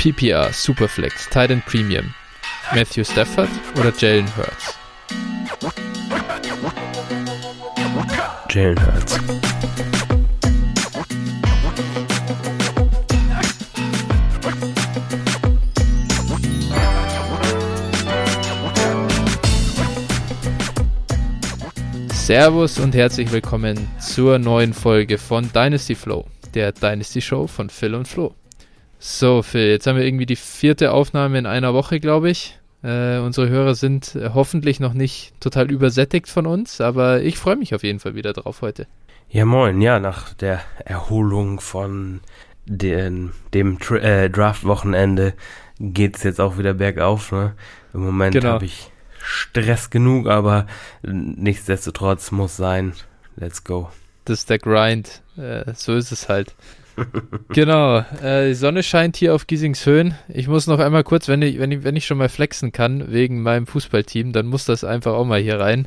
PPR, Superflex, Titan Premium. Matthew Stafford oder Jalen Hurts? Jalen Hurts. Servus und herzlich willkommen zur neuen Folge von Dynasty Flow, der Dynasty Show von Phil und Flo. So, Phil, jetzt haben wir irgendwie die vierte Aufnahme in einer Woche, glaube ich. Äh, unsere Hörer sind äh, hoffentlich noch nicht total übersättigt von uns, aber ich freue mich auf jeden Fall wieder drauf heute. Ja, moin. Ja, nach der Erholung von den, dem äh, Draft-Wochenende geht es jetzt auch wieder bergauf. Ne? Im Moment genau. habe ich Stress genug, aber nichtsdestotrotz muss sein. Let's go. Das ist der Grind. Äh, so ist es halt. Genau, äh, die Sonne scheint hier auf Giesingshöhen. Ich muss noch einmal kurz, wenn ich, wenn ich, wenn ich schon mal flexen kann wegen meinem Fußballteam, dann muss das einfach auch mal hier rein.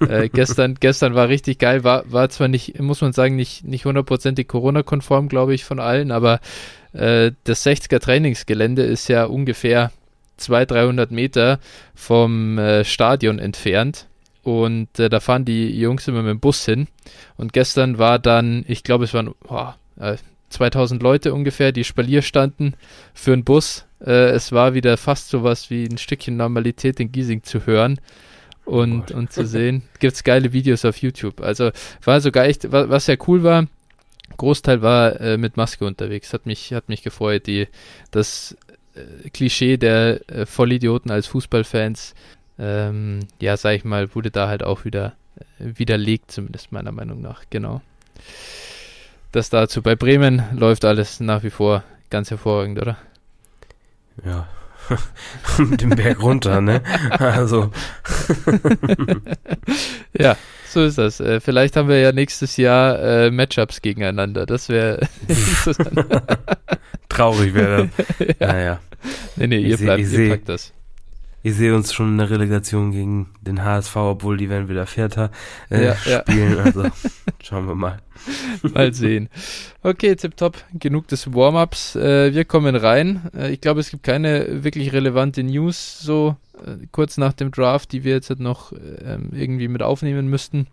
Äh, gestern, gestern war richtig geil, war, war zwar nicht, muss man sagen, nicht, nicht hundertprozentig Corona-konform, glaube ich, von allen, aber äh, das 60er Trainingsgelände ist ja ungefähr 200, 300 Meter vom äh, Stadion entfernt. Und äh, da fahren die Jungs immer mit dem Bus hin. Und gestern war dann, ich glaube, es waren oh, äh, 2000 Leute ungefähr, die Spalier standen für einen Bus. Äh, es war wieder fast sowas wie ein Stückchen Normalität in Giesing zu hören und, oh und zu sehen. Gibt es geile Videos auf YouTube. Also war sogar echt, was, was sehr cool war, Großteil war äh, mit Maske unterwegs. Hat mich, hat mich gefreut. Die, das äh, Klischee der äh, Vollidioten als Fußballfans, ähm, ja, sag ich mal, wurde da halt auch wieder äh, widerlegt, zumindest meiner Meinung nach, genau. Das dazu. Bei Bremen läuft alles nach wie vor ganz hervorragend, oder? Ja, mit dem Berg runter, ne? Also. ja, so ist das. Äh, vielleicht haben wir ja nächstes Jahr äh, Matchups gegeneinander. Das wäre. Traurig wäre das. ja. Naja. Nee, nee, ihr, bleibt, ihr packt das. Ich sehe uns schon in der Relegation gegen den HSV, obwohl die werden wieder Vierter äh, ja, spielen. Ja. Also schauen wir mal. mal sehen. Okay, tipptopp. Genug des Warm-ups. Äh, wir kommen rein. Äh, ich glaube, es gibt keine wirklich relevante News so äh, kurz nach dem Draft, die wir jetzt halt noch ähm, irgendwie mit aufnehmen müssten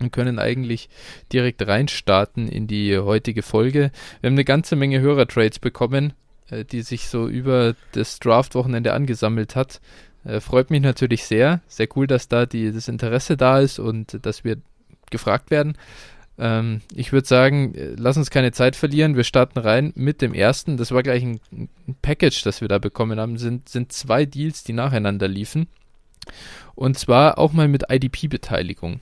und können eigentlich direkt reinstarten in die heutige Folge. Wir haben eine ganze Menge Hörertrades bekommen, äh, die sich so über das Draft-Wochenende angesammelt hat. Äh, freut mich natürlich sehr. Sehr cool, dass da die, das Interesse da ist und dass wir gefragt werden. Ähm, ich würde sagen, äh, lass uns keine Zeit verlieren. Wir starten rein mit dem ersten. Das war gleich ein, ein Package, das wir da bekommen haben. Sind, sind zwei Deals, die nacheinander liefen. Und zwar auch mal mit IDP-Beteiligung.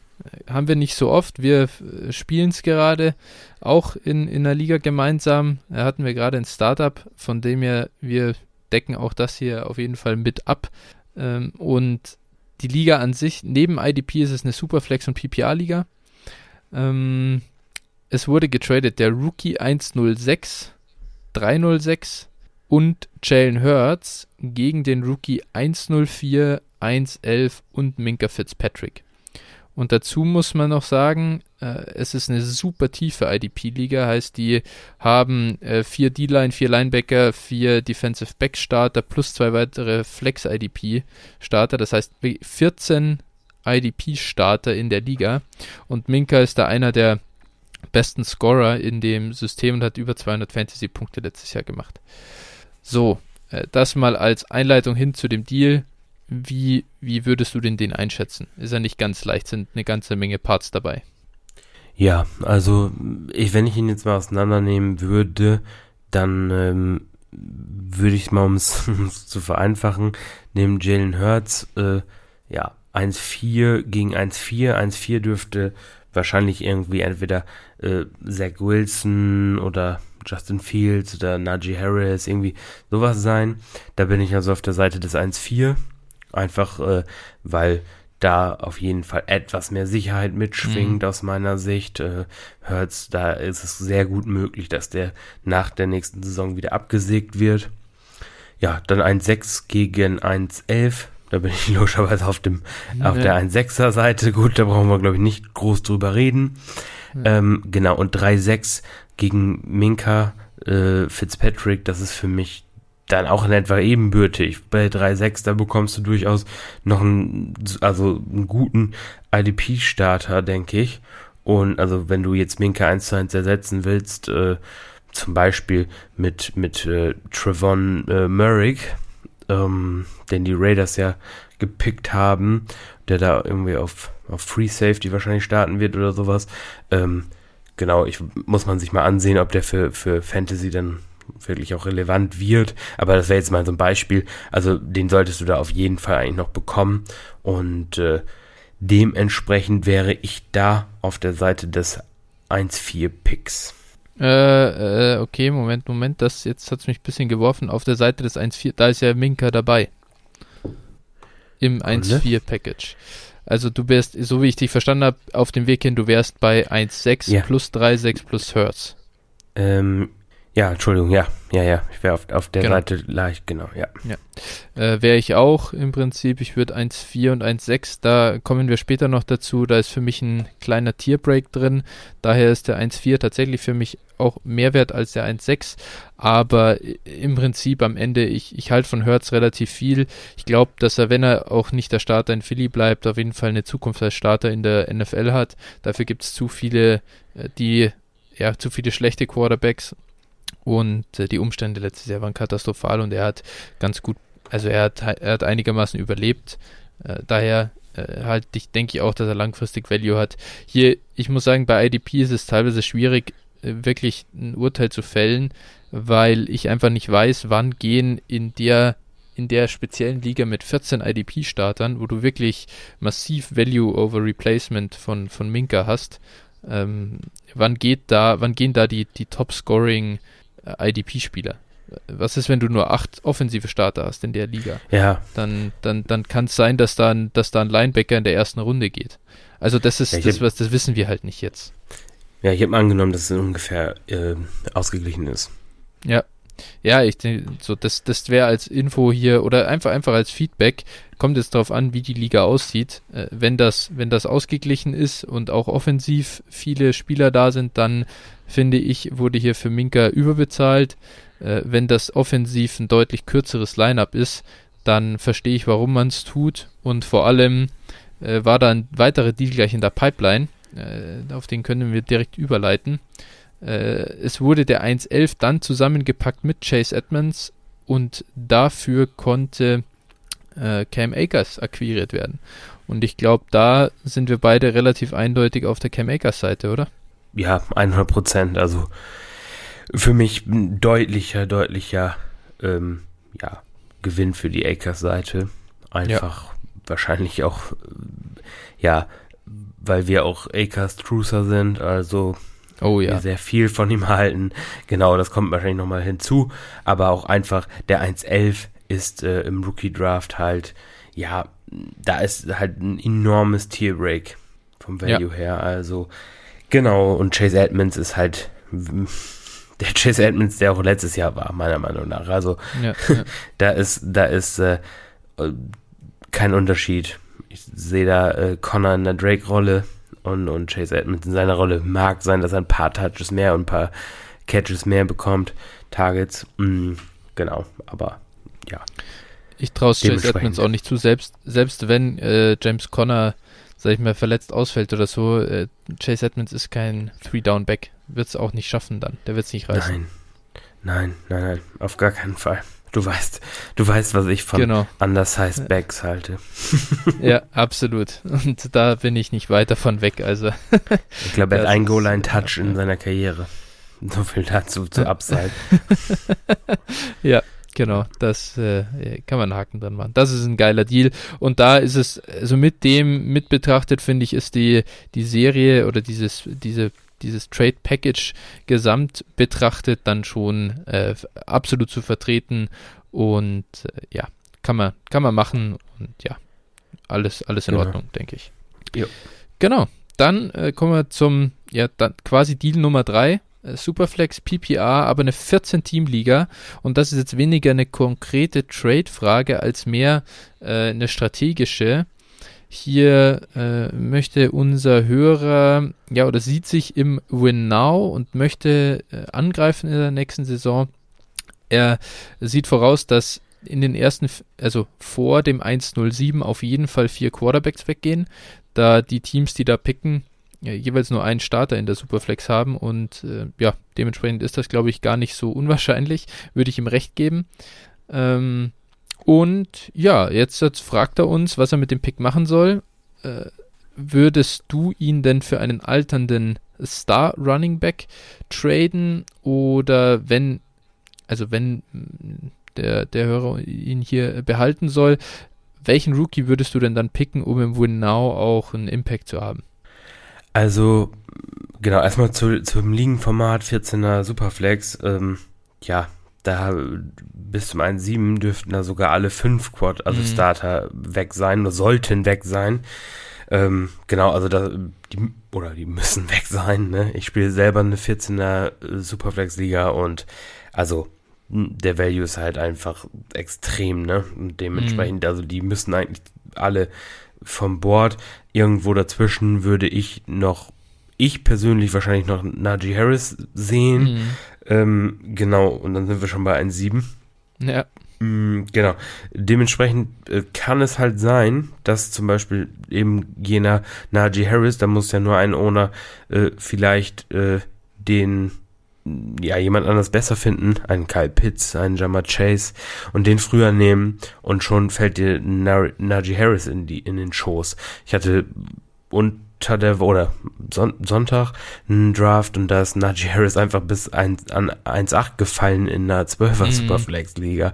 Haben wir nicht so oft. Wir äh, spielen es gerade auch in, in der Liga gemeinsam. Da hatten wir gerade ein Startup, von dem her wir decken auch das hier auf jeden Fall mit ab. Ähm, und die Liga an sich, neben IDP ist es eine Superflex- und PPA-Liga. Ähm, es wurde getradet der Rookie 106, 306 und Jalen Hurts gegen den Rookie 104, 111 und Minka Fitzpatrick. Und dazu muss man noch sagen, äh, es ist eine super tiefe IDP-Liga, heißt, die haben äh, vier D-Line, vier Linebacker, vier Defensive Back-Starter plus zwei weitere Flex-IDP-Starter. Das heißt 14 IDP-Starter in der Liga. Und Minka ist da einer der besten Scorer in dem System und hat über 200 Fantasy-Punkte letztes Jahr gemacht. So, äh, das mal als Einleitung hin zu dem Deal. Wie, wie würdest du denn den einschätzen? Ist er nicht ganz leicht, sind eine ganze Menge Parts dabei. Ja, also ich, wenn ich ihn jetzt mal auseinandernehmen würde, dann ähm, würde ich mal, um es zu vereinfachen, neben Jalen Hurts, äh, ja, 1-4 gegen 1-4. 1-4 dürfte wahrscheinlich irgendwie entweder äh, Zach Wilson oder Justin Fields oder Najee Harris, irgendwie sowas sein. Da bin ich also auf der Seite des 1-4. Einfach, äh, weil da auf jeden Fall etwas mehr Sicherheit mitschwingt mhm. aus meiner Sicht. Äh, Hurts, da ist es sehr gut möglich, dass der nach der nächsten Saison wieder abgesägt wird. Ja, dann 1-6 gegen 1-11 da bin ich logischerweise auf dem ja. auf der 1,6er Seite. Gut, da brauchen wir, glaube ich, nicht groß drüber reden. Ja. Ähm, genau, und 3,6 gegen Minka äh, Fitzpatrick, das ist für mich dann auch in etwa ebenbürtig. Bei 3.6, da bekommst du durchaus noch einen, also einen guten IDP-Starter, denke ich. Und also wenn du jetzt Minka 1 zu 1 ersetzen willst, äh, zum Beispiel mit, mit äh, Trevon äh, Merrick, ähm, den die Raiders ja gepickt haben, der da irgendwie auf, auf Free Safety wahrscheinlich starten wird oder sowas. Ähm, genau, ich muss man sich mal ansehen, ob der für, für Fantasy dann wirklich auch relevant wird. Aber das wäre jetzt mal so ein Beispiel. Also den solltest du da auf jeden Fall eigentlich noch bekommen. Und äh, dementsprechend wäre ich da auf der Seite des 1-4 Picks. Äh, äh, okay, Moment, Moment, das jetzt hat es mich ein bisschen geworfen. Auf der Seite des 1-4, da ist ja Minka dabei. Im 1-4 Package. Also du wärst, so wie ich dich verstanden habe, auf dem Weg hin, du wärst bei 1,6 ja. plus 3,6 plus Hertz. Ähm, ja, Entschuldigung, ja, ja, ja. Ich wäre auf, auf der genau. Seite leicht, genau, ja. ja. Äh, wäre ich auch im Prinzip. Ich würde 1,4 und 1,6, da kommen wir später noch dazu. Da ist für mich ein kleiner Tierbreak drin. Daher ist der 1,4 tatsächlich für mich auch mehr wert als der 1,6. Aber im Prinzip am Ende, ich, ich halte von Hertz relativ viel. Ich glaube, dass er, wenn er auch nicht der Starter in Philly bleibt, auf jeden Fall eine Zukunft als Starter in der NFL hat. Dafür gibt es zu viele, äh, die ja, zu viele schlechte Quarterbacks und äh, die Umstände letztes Jahr waren katastrophal und er hat ganz gut, also er hat, er hat einigermaßen überlebt. Äh, daher halt, ich denke auch, dass er langfristig Value hat. Hier, ich muss sagen, bei IDP ist es teilweise schwierig, wirklich ein Urteil zu fällen, weil ich einfach nicht weiß, wann gehen in der in der speziellen Liga mit 14 IDP-Startern, wo du wirklich massiv Value over Replacement von, von Minka hast, ähm, wann geht da, wann gehen da die, die Top-Scoring IDP-Spieler. Was ist, wenn du nur acht offensive Starter hast in der Liga? Ja. Dann, dann, dann kann es sein, dass da, ein, dass da ein Linebacker in der ersten Runde geht. Also das ist ja, das, was, das wissen wir halt nicht jetzt. Ja, ich habe angenommen, dass es ungefähr äh, ausgeglichen ist. Ja. Ja, ich denke, so, das, das wäre als Info hier oder einfach, einfach als Feedback. Kommt jetzt darauf an, wie die Liga aussieht. Äh, wenn das, wenn das ausgeglichen ist und auch offensiv viele Spieler da sind, dann finde ich, wurde hier für Minka überbezahlt. Äh, wenn das offensiv ein deutlich kürzeres Lineup ist, dann verstehe ich, warum man es tut. Und vor allem äh, war da ein weiterer Deal gleich in der Pipeline. Äh, auf den können wir direkt überleiten. Äh, es wurde der 1.11 dann zusammengepackt mit Chase Edmonds und dafür konnte äh, Cam Akers akquiriert werden. Und ich glaube, da sind wir beide relativ eindeutig auf der Cam Akers Seite, oder? ja, 100 Prozent. Also für mich ein deutlicher, deutlicher ähm, ja, Gewinn für die Akers-Seite. Einfach ja. wahrscheinlich auch, ja, weil wir auch Akers Trucer sind, also oh, ja. sehr viel von ihm halten. Genau, das kommt wahrscheinlich nochmal hinzu. Aber auch einfach der 1.11 ist äh, im Rookie-Draft halt, ja, da ist halt ein enormes Tierbreak vom Value ja. her. Also Genau, und Chase Edmonds ist halt der Chase Edmonds, der auch letztes Jahr war, meiner Meinung nach. Also ja, ja. da ist, da ist äh, kein Unterschied. Ich sehe da äh, Connor in der Drake-Rolle und, und Chase Edmonds in seiner Rolle. Mag sein, dass er ein paar Touches mehr und ein paar Catches mehr bekommt, Targets. Mm, genau, aber ja. Ich traue Chase Edmonds auch nicht zu, selbst, selbst wenn äh, James Conner sag ich mal, verletzt ausfällt oder so, äh, Chase Edmonds ist kein Three-Down-Back. Wird es auch nicht schaffen dann. Der wird es nicht reißen. Nein. Nein, nein, nein. Auf gar keinen Fall. Du weißt, du weißt, was ich von genau. undersized Backs halte. ja, absolut. Und da bin ich nicht weit davon weg. Also ich glaube, er hat einen Goal-Line-Touch in seiner Karriere. So viel dazu zu Upside. ja, Genau, das äh, kann man einen Haken dran machen. Das ist ein geiler Deal. Und da ist es, also mit dem mit betrachtet, finde ich, ist die, die Serie oder dieses, diese, dieses Trade Package gesamt betrachtet dann schon äh, absolut zu vertreten. Und äh, ja, kann man, kann man machen und ja, alles, alles in genau. Ordnung, denke ich. Jo. Genau. Dann äh, kommen wir zum, ja, dann quasi Deal Nummer drei. Äh, Superflex PPR, aber eine 14-Team-Liga. Und das ist jetzt weniger eine konkrete Trade-Frage als mehr äh, eine strategische. Hier äh, möchte unser Hörer, ja, oder sieht sich im Win Now und möchte äh, angreifen in der nächsten Saison. Er sieht voraus, dass in den ersten, also vor dem 1-0-7 auf jeden Fall vier Quarterbacks weggehen, da die Teams, die da picken, ja, jeweils nur einen Starter in der Superflex haben und äh, ja, dementsprechend ist das, glaube ich, gar nicht so unwahrscheinlich, würde ich ihm recht geben. Ähm, und ja, jetzt, jetzt, fragt er uns, was er mit dem Pick machen soll. Äh, würdest du ihn denn für einen alternden Star Running Back traden oder wenn, also wenn der, der Hörer ihn hier behalten soll, welchen Rookie würdest du denn dann picken, um im Win Now auch einen Impact zu haben? Also, genau, erstmal zu, zum Ligenformat 14er Superflex. Ähm, ja, da bis zum 1.7 dürften da sogar alle fünf Quad, also mhm. Starter weg sein oder sollten weg sein. Ähm, genau, also da, die, oder die müssen weg sein, ne? Ich spiele selber eine 14er Superflex-Liga und also der Value ist halt einfach extrem, ne? Und dementsprechend, mhm. also die müssen eigentlich alle vom Board. Irgendwo dazwischen würde ich noch, ich persönlich wahrscheinlich noch Najee Harris sehen. Mhm. Ähm, genau, und dann sind wir schon bei 1,7. Ja. Mm, genau. Dementsprechend äh, kann es halt sein, dass zum Beispiel eben jener Najee Harris, da muss ja nur ein Owner äh, vielleicht äh, den ja, jemand anders besser finden, einen Kyle Pitts, einen Jammer Chase und den früher nehmen und schon fällt dir Najee Harris in die, in den Schoß. Ich hatte unter der, oder Son Sonntag einen Draft und da ist Najee Harris einfach bis ein, an 1,8 gefallen in einer 12er mhm. Superflex Liga.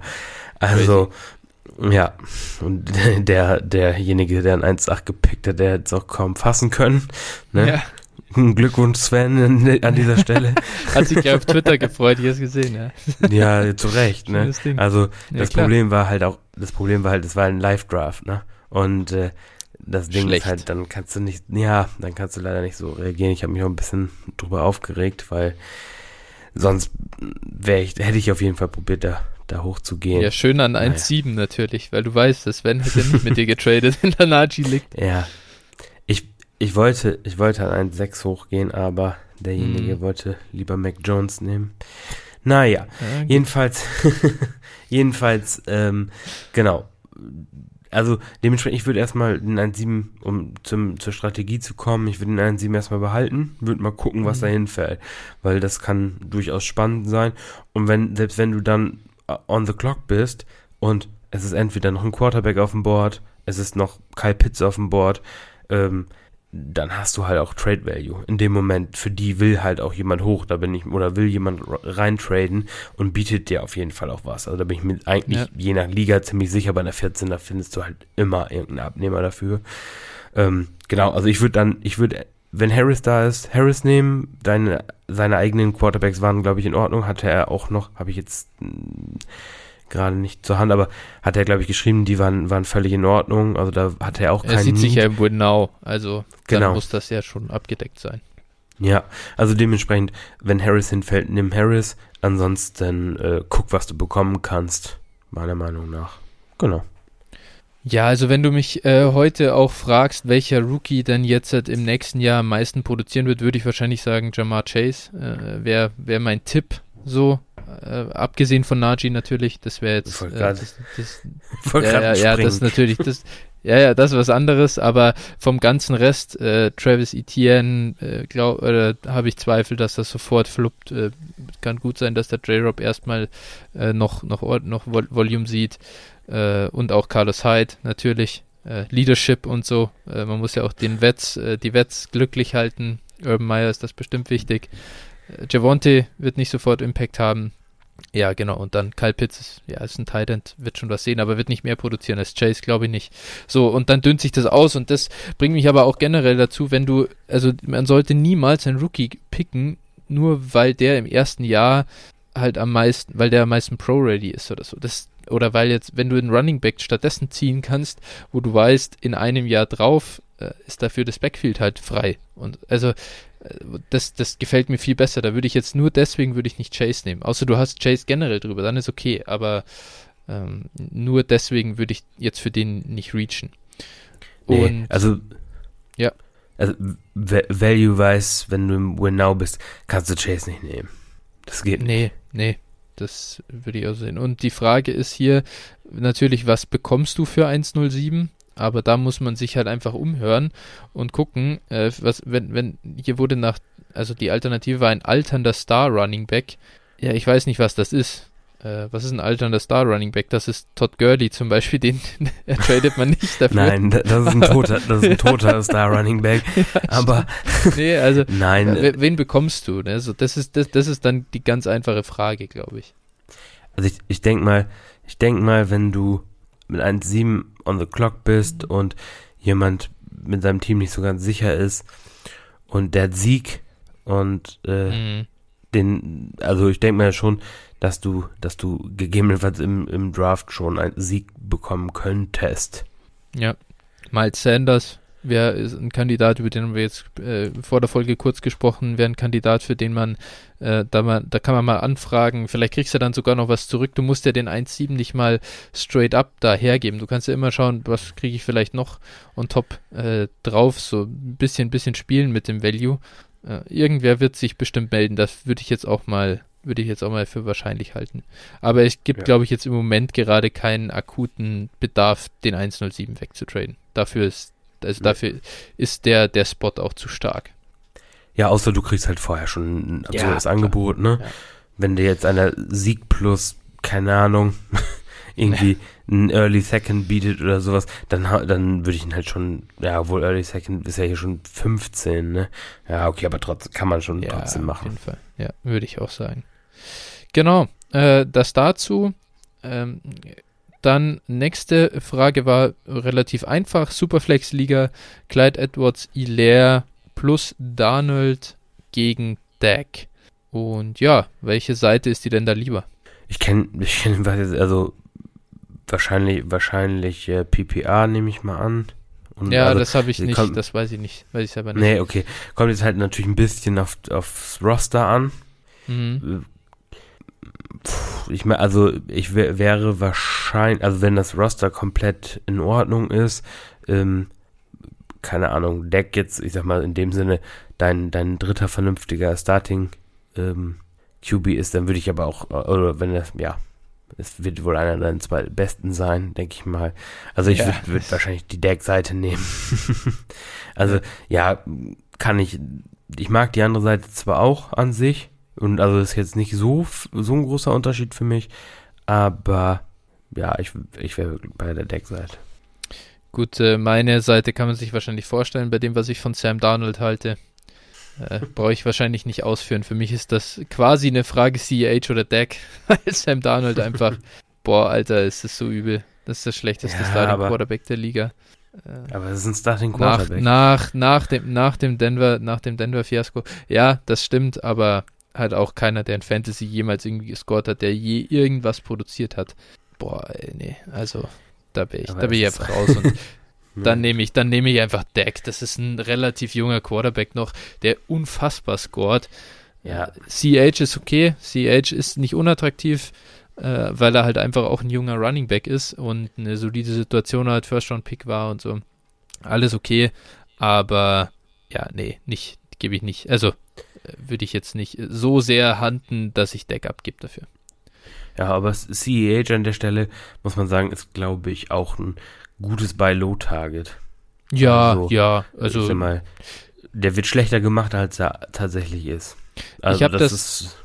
Also, Crazy. ja, und der, derjenige, der ein 1,8 gepickt hat, der hätte es auch kaum fassen können, ne? Ja. Glückwunsch Sven an dieser Stelle. Hat sich ja auf Twitter gefreut, ich es gesehen, ja. Ja, zu Recht, ne? Also das ja, Problem war halt auch, das Problem war halt, es war ein Live-Draft, ne? Und äh, das Ding Schlecht. ist halt, dann kannst du nicht, ja, dann kannst du leider nicht so reagieren. Ich habe mich auch ein bisschen drüber aufgeregt, weil sonst ich, hätte ich auf jeden Fall probiert, da, da hochzugehen. Ja, schön an 1,7 naja. natürlich, weil du weißt, dass Sven hätte nicht mit dir getradet, wenn der Naji liegt. Ja, ich wollte, ich wollte an 1,6 hochgehen, aber derjenige mhm. wollte lieber Mac Jones nehmen. Naja, ja, jedenfalls, jedenfalls, ähm, genau. Also dementsprechend, ich würde erstmal den 1.7, um zum, zur Strategie zu kommen, ich würde den 1.7 erstmal behalten, würde mal gucken, was mhm. dahin fällt. Weil das kann durchaus spannend sein. Und wenn, selbst wenn du dann äh, on the clock bist und es ist entweder noch ein Quarterback auf dem Board, es ist noch Kyle Pitts auf dem Board, ähm, dann hast du halt auch Trade Value. In dem Moment, für die will halt auch jemand hoch, da bin ich, oder will jemand reintraden und bietet dir auf jeden Fall auch was. Also da bin ich mir eigentlich ja. je nach Liga ziemlich sicher, bei einer 14er findest du halt immer irgendeinen Abnehmer dafür. Ähm, genau, also ich würde dann, ich würde, wenn Harris da ist, Harris nehmen, deine, seine eigenen Quarterbacks waren, glaube ich, in Ordnung, hatte er auch noch, habe ich jetzt, gerade nicht zur Hand, aber hat er, glaube ich, geschrieben, die waren, waren völlig in Ordnung. Also da hat er auch keinen. Er sieht sich ja im Now, also genau. dann muss das ja schon abgedeckt sein. Ja, also dementsprechend, wenn Harris hinfällt, nimm Harris. Ansonsten äh, guck, was du bekommen kannst, meiner Meinung nach. Genau. Ja, also wenn du mich äh, heute auch fragst, welcher Rookie denn jetzt im nächsten Jahr am meisten produzieren wird, würde ich wahrscheinlich sagen, Jamar Chase äh, wäre wär mein Tipp so. Äh, abgesehen von Naji natürlich, das wäre jetzt. Äh, das, das, ja, ja, ja, das natürlich, das, ja, ja, das ist was anderes, aber vom ganzen Rest, äh, Travis Etienne, äh, glaub, oder habe ich Zweifel, dass das sofort fluppt. Äh, kann gut sein, dass der J-Rob erstmal äh, noch, noch, noch Vol Volume sieht. Äh, und auch Carlos Hyde natürlich. Äh, Leadership und so. Äh, man muss ja auch den Wets, äh, die Wets glücklich halten. Urban Meyer ist das bestimmt wichtig. Äh, Javonte wird nicht sofort Impact haben. Ja, genau. Und dann Kyle Pitts ist, ja, ist ein Tight End, wird schon was sehen, aber wird nicht mehr produzieren als Chase, glaube ich nicht. So, und dann dünnt sich das aus und das bringt mich aber auch generell dazu, wenn du, also man sollte niemals einen Rookie picken, nur weil der im ersten Jahr halt am meisten, weil der am meisten Pro-Ready ist oder so. Das, oder weil jetzt, wenn du einen Running Back stattdessen ziehen kannst, wo du weißt, in einem Jahr drauf äh, ist dafür das Backfield halt frei. Und also das, das gefällt mir viel besser. Da würde ich jetzt nur deswegen würde ich nicht Chase nehmen. Außer du hast Chase generell drüber, dann ist okay. Aber ähm, nur deswegen würde ich jetzt für den nicht reachen. Und nee, also ja. Also Value-wise, wenn du im Win Now bist, kannst du Chase nicht nehmen. Das geht nicht. Nee, nee. Das würde ich auch sehen. Und die Frage ist hier natürlich, was bekommst du für 107? Aber da muss man sich halt einfach umhören und gucken, äh, was, wenn, wenn, hier wurde nach, also die Alternative war ein alternder Star Running Back. Ja, ich weiß nicht, was das ist. Äh, was ist ein alternder Star Running Back? Das ist Todd Gurley zum Beispiel, den tradet man nicht dafür. Nein, das ist ein toter, das ist ein toter Star Running Back. Aber nee, also nein, äh, wen bekommst du? Also das ist das, das ist dann die ganz einfache Frage, glaube ich. Also ich, ich denke mal, ich denke mal, wenn du mit 1,7 on the clock bist und jemand mit seinem Team nicht so ganz sicher ist und der hat Sieg und äh, mhm. den, also ich denke mal schon, dass du, dass du gegebenenfalls im, im Draft schon einen Sieg bekommen könntest. Ja, Miles Sanders wäre ein Kandidat, über den haben wir jetzt äh, vor der Folge kurz gesprochen, wäre ein Kandidat, für den man, äh, da man, da kann man mal anfragen, vielleicht kriegst du dann sogar noch was zurück. Du musst ja den 1.7 nicht mal straight up da hergeben. Du kannst ja immer schauen, was kriege ich vielleicht noch on top äh, drauf, so ein bisschen, bisschen spielen mit dem Value. Äh, irgendwer wird sich bestimmt melden. Das würde ich jetzt auch mal würde ich jetzt auch mal für wahrscheinlich halten. Aber es gibt, ja. glaube ich, jetzt im Moment gerade keinen akuten Bedarf, den 107 wegzutraden. Dafür ist also ja. dafür ist der, der Spot auch zu stark. Ja, außer du kriegst halt vorher schon ein ja, Angebot, ne? Ja. Wenn dir jetzt einer Sieg plus, keine Ahnung, irgendwie ein Early Second bietet oder sowas, dann, dann würde ich ihn halt schon, ja, wohl Early Second ist ja hier schon 15, ne? Ja, okay, aber trotzdem kann man schon ja, trotzdem machen. Auf jeden Fall, ja, würde ich auch sagen. Genau, äh, das dazu. Ähm, dann nächste Frage war relativ einfach. Superflex-Liga, Clyde Edwards, Hilaire plus Darnold gegen Dak. Und ja, welche Seite ist die denn da lieber? Ich kenne, ich kenne, also wahrscheinlich, wahrscheinlich äh, PPA nehme ich mal an. Und ja, also, das habe ich nicht, kommt, das weiß ich nicht, weiß ich selber nicht. Nee, okay. Kommt jetzt halt natürlich ein bisschen auf, aufs Roster an. Mhm ich meine, also ich wäre wahrscheinlich, also wenn das Roster komplett in Ordnung ist, ähm, keine Ahnung, Deck jetzt, ich sag mal in dem Sinne, dein, dein dritter vernünftiger Starting ähm, QB ist, dann würde ich aber auch, oder wenn das, ja, es wird wohl einer deiner zwei besten sein, denke ich mal. Also ich ja. würde würd wahrscheinlich die Deck-Seite nehmen. also ja, kann ich, ich mag die andere Seite zwar auch an sich, und also ist jetzt nicht so, so ein großer Unterschied für mich. Aber ja, ich, ich wäre bei der Deckseite. Gut, äh, meine Seite kann man sich wahrscheinlich vorstellen, bei dem, was ich von Sam Darnold halte. Äh, brauche ich wahrscheinlich nicht ausführen. Für mich ist das quasi eine Frage CEH oder Deck, weil Sam Darnold einfach, boah, Alter, ist das so übel. Das ist das schlechteste ja, Starting Quarterback der Liga. Äh, aber es ist ein Starting Quarterback. Nach, nach, nach, dem, nach dem Denver, nach dem Denver Fiasko. Ja, das stimmt, aber halt auch keiner, der in Fantasy jemals irgendwie gescored hat, der je irgendwas produziert hat. Boah, ey, nee, also da bin ich, da bin ich einfach raus und dann nehme ich, dann nehme ich einfach Deck. Das ist ein relativ junger Quarterback noch, der unfassbar scored. Ja, CH ist okay. CH ist nicht unattraktiv, äh, weil er halt einfach auch ein junger Running Back ist und eine solide Situation hat, First Round Pick war und so. Alles okay, aber ja, nee, nicht, gebe ich nicht. Also würde ich jetzt nicht so sehr handen, dass ich Deck abgebe dafür. Ja, aber CEH an der Stelle, muss man sagen, ist, glaube ich, auch ein gutes Buy-Low-Target. Ja, also, ja, also. Mal, der wird schlechter gemacht, als er tatsächlich ist. Also, ich habe das, das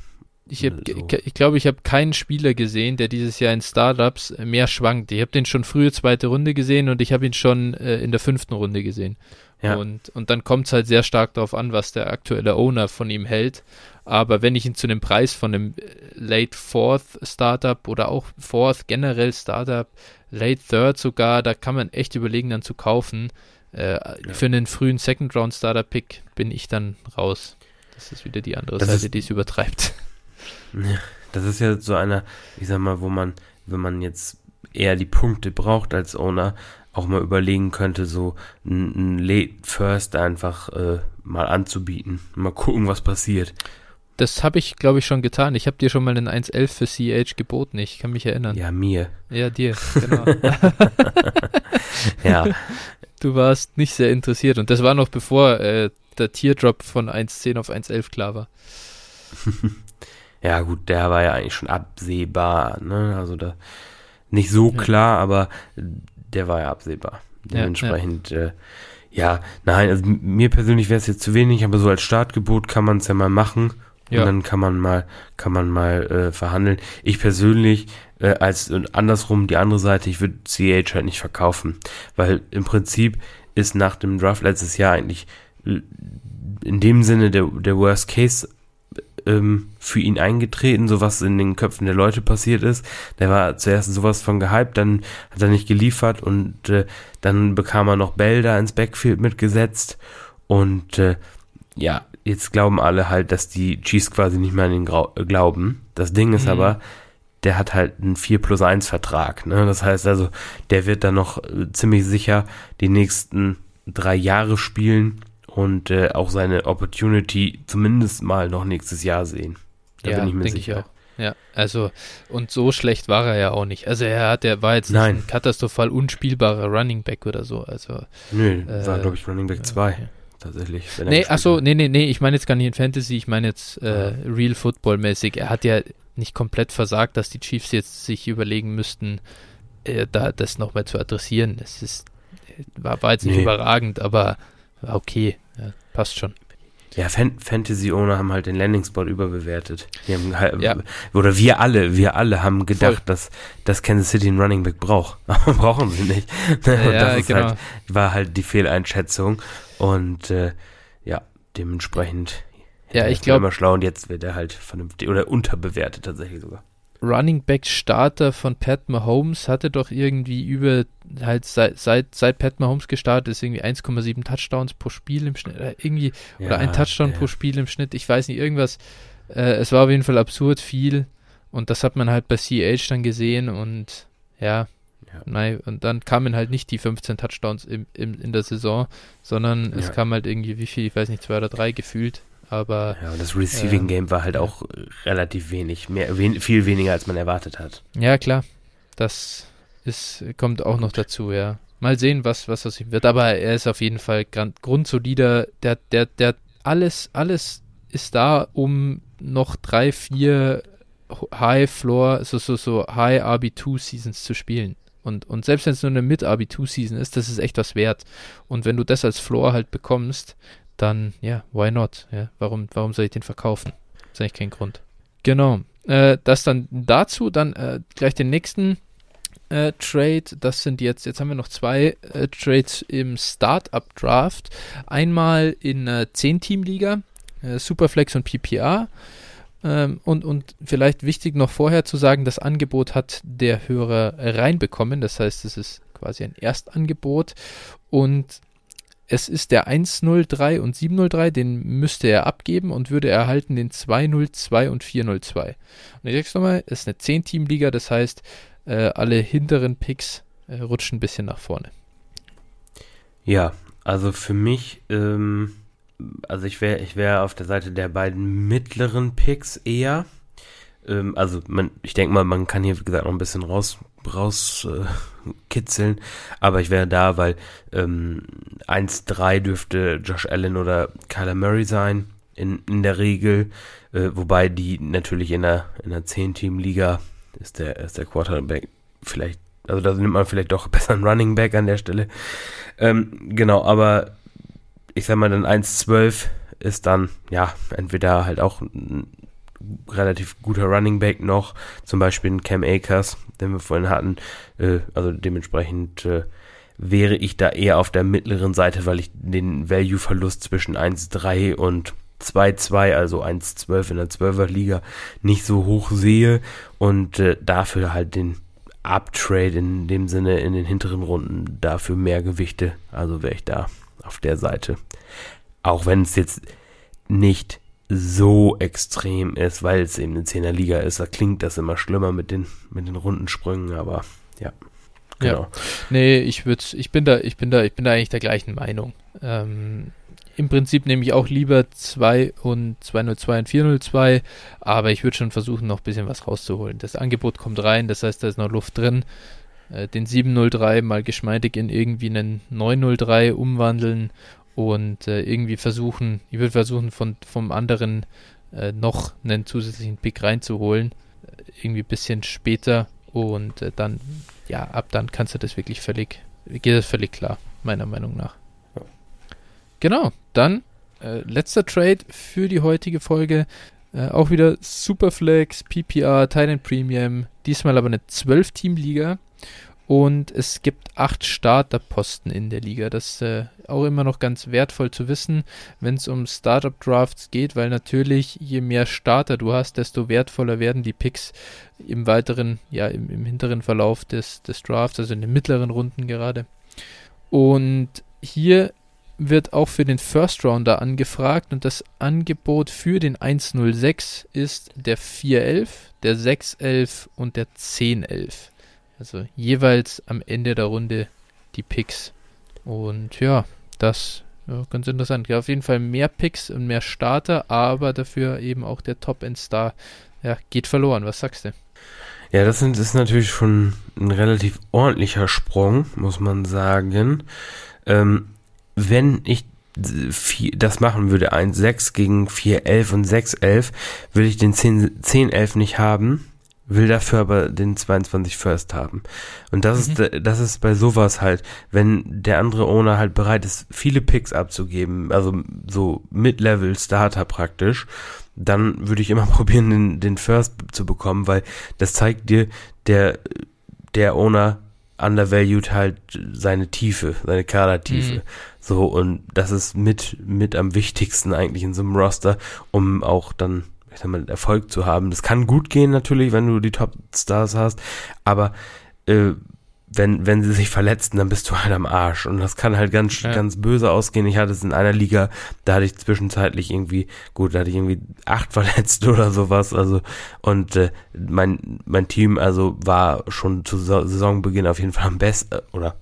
ich, hab, so. ich glaube, ich habe keinen Spieler gesehen, der dieses Jahr in Startups mehr schwankt. Ich habe den schon frühe zweite Runde gesehen und ich habe ihn schon äh, in der fünften Runde gesehen. Ja. Und, und dann kommt es halt sehr stark darauf an, was der aktuelle Owner von ihm hält. Aber wenn ich ihn zu einem Preis von einem äh, Late Fourth Startup oder auch Fourth generell Startup, Late Third sogar, da kann man echt überlegen, dann zu kaufen. Äh, ja. Für einen frühen Second Round Startup Pick bin ich dann raus. Das ist wieder die andere das Seite, die es übertreibt. Ja, das ist ja so einer, ich sag mal, wo man, wenn man jetzt eher die Punkte braucht als Owner, auch mal überlegen könnte, so ein, Late First einfach äh, mal anzubieten. Mal gucken, was passiert. Das habe ich, glaube ich, schon getan. Ich habe dir schon mal einen 1.11 für CH geboten. Ich kann mich erinnern. Ja, mir. Ja, dir, genau. ja. Du warst nicht sehr interessiert. Und das war noch bevor äh, der Teardrop von 1.10 auf 1.11 klar war. Ja, gut, der war ja eigentlich schon absehbar, ne? Also da nicht so ja. klar, aber der war ja absehbar. Dementsprechend, ja, ja. Äh, ja nein, also mir persönlich wäre es jetzt zu wenig, aber so als Startgebot kann man es ja mal machen. Ja. Und dann kann man mal, kann man mal äh, verhandeln. Ich persönlich, äh, als und andersrum die andere Seite, ich würde CH halt nicht verkaufen. Weil im Prinzip ist nach dem Draft letztes Jahr eigentlich in dem Sinne der, der Worst Case ähm, für ihn eingetreten, so was in den Köpfen der Leute passiert ist. Der war zuerst sowas von gehypt, dann hat er nicht geliefert und äh, dann bekam er noch Bell da ins Backfield mitgesetzt und äh, ja, jetzt glauben alle halt, dass die Chiefs quasi nicht mehr an ihn glauben. Das Ding ist mhm. aber, der hat halt einen 4 plus 1 Vertrag. Ne? Das heißt also, der wird dann noch äh, ziemlich sicher die nächsten drei Jahre spielen und äh, auch seine Opportunity zumindest mal noch nächstes Jahr sehen. Da ja, bin ich mir sicher. Ich auch. Ja, also und so schlecht war er ja auch nicht. Also er hat, er war jetzt Nein. ein katastrophal unspielbarer Running Back oder so. Also nö, äh, war glaube ich Running Back 2. Ja, tatsächlich. Nee, achso, nee, nee, nee, ich meine jetzt gar nicht in Fantasy, ich meine jetzt äh, Real Football mäßig. Er hat ja nicht komplett versagt, dass die Chiefs jetzt sich überlegen müssten, äh, da das nochmal zu adressieren. Es ist, war, war jetzt nicht nee. überragend, aber okay, passt schon. Ja, Fan Fantasy Owner haben halt den Landing Spot überbewertet. Halt, ja. Oder wir alle, wir alle haben gedacht, Voll. dass, dass Kansas City einen Running Back braucht. Aber brauchen sie nicht. Ja, das genau. halt, war halt die Fehleinschätzung. Und äh, ja, dementsprechend ja, ich glaube immer schlau und jetzt wird er halt vernünftig oder unterbewertet tatsächlich sogar. Running Back Starter von Pat Mahomes hatte doch irgendwie über halt seit seit, seit Pat Mahomes gestartet ist irgendwie 1,7 Touchdowns pro Spiel im Schnitt oder irgendwie ja, oder ein Touchdown ja. pro Spiel im Schnitt. Ich weiß nicht irgendwas. Äh, es war auf jeden Fall absurd viel und das hat man halt bei CH dann gesehen und ja, ja. Nein, und dann kamen halt nicht die 15 Touchdowns im, im, in der Saison, sondern es kam halt irgendwie, wie viel, ich weiß nicht, zwei oder drei gefühlt. Aber. Ja, und das Receiving ähm, Game war halt auch relativ wenig, mehr, viel weniger als man erwartet hat. Ja, klar. Das ist, kommt auch noch dazu, ja. Mal sehen, was, was aus ihm wird. Aber er ist auf jeden Fall grundsolider. Der, der, der, alles, alles ist da, um noch drei, vier High Floor, so, so, so High RB2 Seasons zu spielen. Und, und selbst wenn es nur eine Mid-RB2-Season ist, das ist echt was wert. Und wenn du das als Floor halt bekommst, dann, ja, why not? Ja, warum, warum soll ich den verkaufen? Ist eigentlich kein Grund. Genau. Äh, das dann dazu, dann äh, gleich den nächsten äh, Trade. Das sind jetzt, jetzt haben wir noch zwei äh, Trades im Startup Draft. Einmal in äh, 10-Team-Liga, äh, Superflex und PPR. Ähm, und, und vielleicht wichtig noch vorher zu sagen, das Angebot hat der Hörer reinbekommen. Das heißt, es ist quasi ein Erstangebot. Und es ist der 103 und 703, den müsste er abgeben und würde erhalten den 202 und 402. Und ich sag's nochmal, es ist eine 10-Team-Liga, das heißt, äh, alle hinteren Picks äh, rutschen ein bisschen nach vorne. Ja, also für mich, ähm, also ich wäre ich wär auf der Seite der beiden mittleren Picks eher. Ähm, also man, ich denke mal, man kann hier, wie gesagt, noch ein bisschen raus, rauskitzeln. Äh, aber ich wäre da, weil ähm, 1-3 dürfte Josh Allen oder Kyler Murray sein, in, in der Regel. Äh, wobei die natürlich in der, in der 10-Team-Liga ist der, ist der Quarterback vielleicht, also da nimmt man vielleicht doch besser einen Running Back an der Stelle. Ähm, genau, aber ich sag mal, dann 1-12 ist dann, ja, entweder halt auch ein relativ guter Running Back noch, zum Beispiel ein Cam Akers, den wir vorhin hatten. Äh, also dementsprechend äh, wäre ich da eher auf der mittleren Seite, weil ich den Value-Verlust zwischen 1,3 und 2-2, also 1-12 in der 12er Liga, nicht so hoch sehe und äh, dafür halt den Uptrade in dem Sinne in den hinteren Runden dafür mehr Gewichte. Also wäre ich da auf der Seite. Auch wenn es jetzt nicht so extrem ist, weil es eben eine 10er Liga ist. Da klingt das immer schlimmer mit den, mit den Rundensprüngen, aber ja. Genau. Ja. Nee, ich würde ich bin da, ich bin da, ich bin da eigentlich der gleichen Meinung. Ähm, Im Prinzip nehme ich auch lieber 2 und 202 und 402, aber ich würde schon versuchen, noch ein bisschen was rauszuholen. Das Angebot kommt rein, das heißt, da ist noch Luft drin. Äh, den 703 mal geschmeidig in irgendwie einen 903 umwandeln und äh, irgendwie versuchen, ich würde versuchen, von, vom anderen äh, noch einen zusätzlichen Pick reinzuholen, irgendwie ein bisschen später und äh, dann, ja, ab dann kannst du das wirklich völlig, geht das völlig klar, meiner Meinung nach. Ja. Genau, dann äh, letzter Trade für die heutige Folge. Äh, auch wieder Superflex, PPR, Titan Premium, diesmal aber eine 12-Team-Liga. Und es gibt acht Starterposten in der Liga. Das ist äh, auch immer noch ganz wertvoll zu wissen, wenn es um Startup-Drafts geht, weil natürlich je mehr Starter du hast, desto wertvoller werden die Picks im weiteren, ja, im, im hinteren Verlauf des, des Drafts, also in den mittleren Runden gerade. Und hier wird auch für den First Rounder angefragt und das Angebot für den 106 ist der 411, der 611 und der 1011. Also jeweils am Ende der Runde die Picks. Und ja, das ja, ganz interessant. Ja, auf jeden Fall mehr Picks und mehr Starter, aber dafür eben auch der Top-End-Star ja, geht verloren. Was sagst du? Ja, das ist natürlich schon ein relativ ordentlicher Sprung, muss man sagen. Ähm, wenn ich das machen würde, 1-6 gegen 4-11 und 6-11, würde ich den 10-11 nicht haben, will dafür aber den 22 First haben. Und das mhm. ist, das ist bei sowas halt, wenn der andere Owner halt bereit ist, viele Picks abzugeben, also so Mid-Level Starter praktisch, dann würde ich immer probieren, den, den First zu bekommen, weil das zeigt dir, der, der Owner undervalued halt seine Tiefe, seine Kadertiefe. Mhm. So, und das ist mit, mit am wichtigsten eigentlich in so einem Roster, um auch dann, ich sag mal, Erfolg zu haben. Das kann gut gehen natürlich, wenn du die Top-Stars hast, aber äh, wenn, wenn sie sich verletzen, dann bist du halt am Arsch. Und das kann halt ganz, ja. ganz böse ausgehen. Ich hatte es in einer Liga, da hatte ich zwischenzeitlich irgendwie, gut, da hatte ich irgendwie acht verletzt oder sowas. Also, und äh, mein, mein Team, also war schon zu Saisonbeginn auf jeden Fall am besten, äh, oder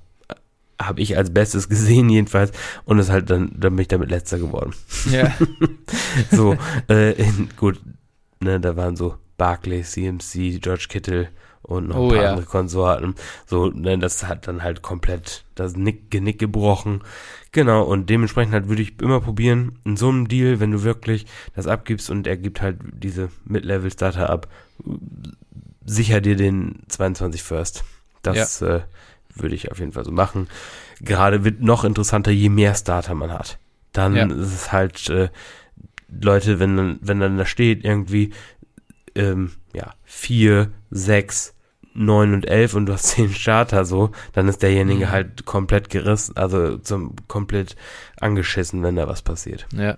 habe ich als Bestes gesehen jedenfalls und ist halt dann, dann bin ich damit letzter geworden. Ja. so, äh, in, gut, ne, da waren so Barclay, CMC, George Kittle, und noch oh, ein paar ja. andere Konsorten. So, ne, das hat dann halt komplett das Nick, Genick gebrochen. Genau, und dementsprechend halt würde ich immer probieren, in so einem Deal, wenn du wirklich das abgibst und er gibt halt diese Mid-Level-Starter ab, sicher dir den 22 First. Das ja. äh, würde ich auf jeden Fall so machen. Gerade wird noch interessanter, je mehr Starter man hat. Dann ja. ist es halt, äh, Leute, wenn, wenn dann da steht irgendwie, ähm, ja, vier, sechs, 9 und 11 und du hast 10 Starter so, dann ist derjenige mhm. halt komplett gerissen, also zum komplett angeschissen, wenn da was passiert. Ja,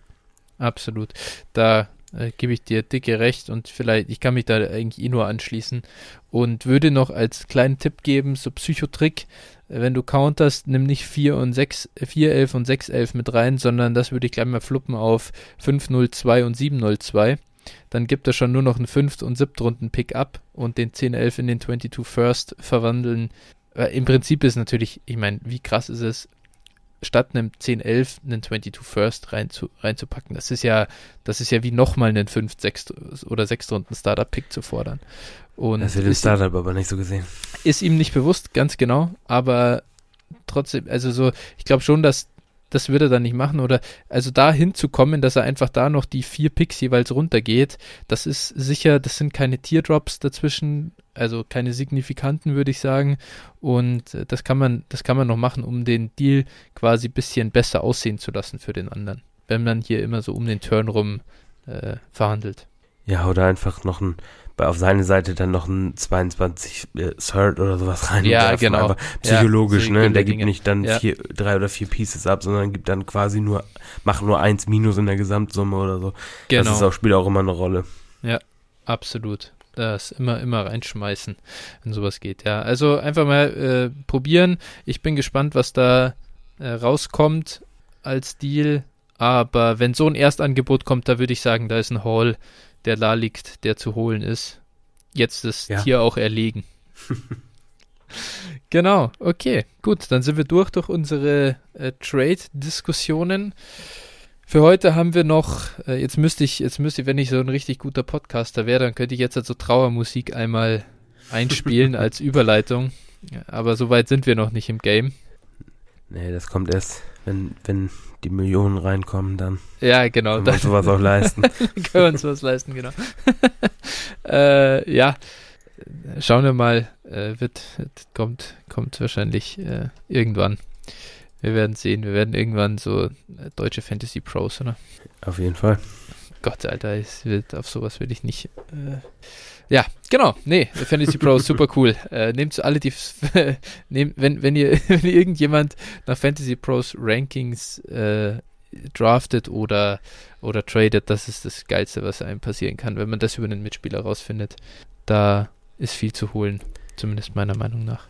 absolut. Da äh, gebe ich dir dicke recht und vielleicht, ich kann mich da eigentlich eh nur anschließen. Und würde noch als kleinen Tipp geben, so Psychotrick, äh, wenn du counterst, nimm nicht 4 und 6, 4, 11 und 6, 11 mit rein, sondern das würde ich gleich mal fluppen auf 5, 0, 2 und 7, 0, 2 dann gibt er schon nur noch einen fünft- und siebtrunden Pick up und den 10-11 in den 22 First verwandeln. Im Prinzip ist natürlich, ich meine, wie krass ist es, statt einem 10-11 einen 22 First rein zu, reinzupacken. Das ist ja, das ist ja wie nochmal einen 5, 6 oder 6 Runden Startup-Pick zu fordern. Und das wird im Startup aber nicht so gesehen. Ist ihm nicht bewusst, ganz genau, aber trotzdem, also so, ich glaube schon, dass das würde er dann nicht machen. Oder also da hinzukommen, dass er einfach da noch die vier Picks jeweils runtergeht, das ist sicher, das sind keine Teardrops dazwischen, also keine signifikanten, würde ich sagen. Und äh, das kann man, das kann man noch machen, um den Deal quasi ein bisschen besser aussehen zu lassen für den anderen. Wenn man hier immer so um den Turn rum äh, verhandelt. Ja, oder einfach noch ein auf seine Seite dann noch ein 22 äh, Third oder sowas rein. Ja, genau. psychologisch, ja, ne? Der gibt nicht dann ja. vier, drei oder vier Pieces ab, sondern gibt dann quasi nur, macht nur eins Minus in der Gesamtsumme oder so. Genau. Das ist auch, spielt auch immer eine Rolle. Ja, absolut. Das immer, immer reinschmeißen, wenn sowas geht. Ja, also einfach mal äh, probieren. Ich bin gespannt, was da äh, rauskommt als Deal. Aber wenn so ein Erstangebot kommt, da würde ich sagen, da ist ein Hall der da liegt, der zu holen ist. Jetzt das ja. Tier auch erlegen. genau, okay, gut, dann sind wir durch durch unsere äh, Trade-Diskussionen. Für heute haben wir noch, äh, jetzt müsste ich, jetzt müsste ich, wenn ich so ein richtig guter Podcaster wäre, dann könnte ich jetzt also Trauermusik einmal einspielen als Überleitung. Aber so weit sind wir noch nicht im Game. Nee, das kommt erst, wenn, wenn die Millionen reinkommen, dann ja, genau, können wir uns sowas auch leisten. können wir uns was leisten, genau. äh, ja, schauen wir mal, äh, wird, kommt, kommt wahrscheinlich äh, irgendwann. Wir werden sehen, wir werden irgendwann so äh, deutsche Fantasy Pros, oder? Auf jeden Fall. Gott, Alter, es wird, auf sowas will ich nicht. Ja, genau. Nee, Fantasy Pros, super cool. Äh, nehmt alle die, nehmt, wenn, wenn ihr, wenn irgendjemand nach Fantasy Pros Rankings äh, draftet oder, oder tradet, das ist das Geilste, was einem passieren kann, wenn man das über einen Mitspieler rausfindet. Da ist viel zu holen, zumindest meiner Meinung nach.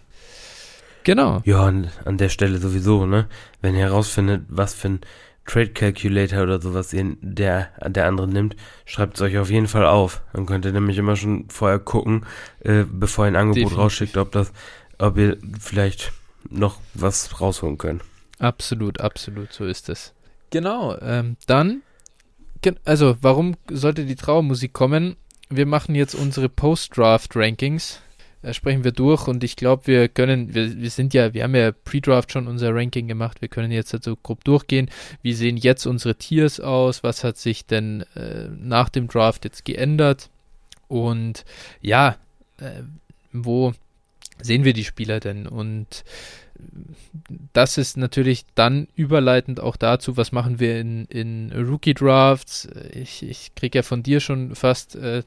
Genau. Ja, an, an der Stelle sowieso, ne? Wenn ihr herausfindet, was für ein Trade Calculator oder sowas der, der andere nimmt, schreibt es euch auf jeden Fall auf. Dann könnt ihr nämlich immer schon vorher gucken, äh, bevor ihr ein Angebot Definitiv. rausschickt, ob das, ob ihr vielleicht noch was rausholen könnt. Absolut, absolut, so ist es. Genau, ähm, dann, also warum sollte die Trauermusik kommen? Wir machen jetzt unsere Post-Draft-Rankings äh, sprechen wir durch und ich glaube, wir können, wir, wir sind ja, wir haben ja Pre-Draft schon unser Ranking gemacht, wir können jetzt also grob durchgehen. Wie sehen jetzt unsere Tiers aus? Was hat sich denn äh, nach dem Draft jetzt geändert? Und ja, äh, wo sehen wir die Spieler denn? Und das ist natürlich dann überleitend auch dazu, was machen wir in, in Rookie Drafts. Ich, ich kriege ja von dir schon fast äh,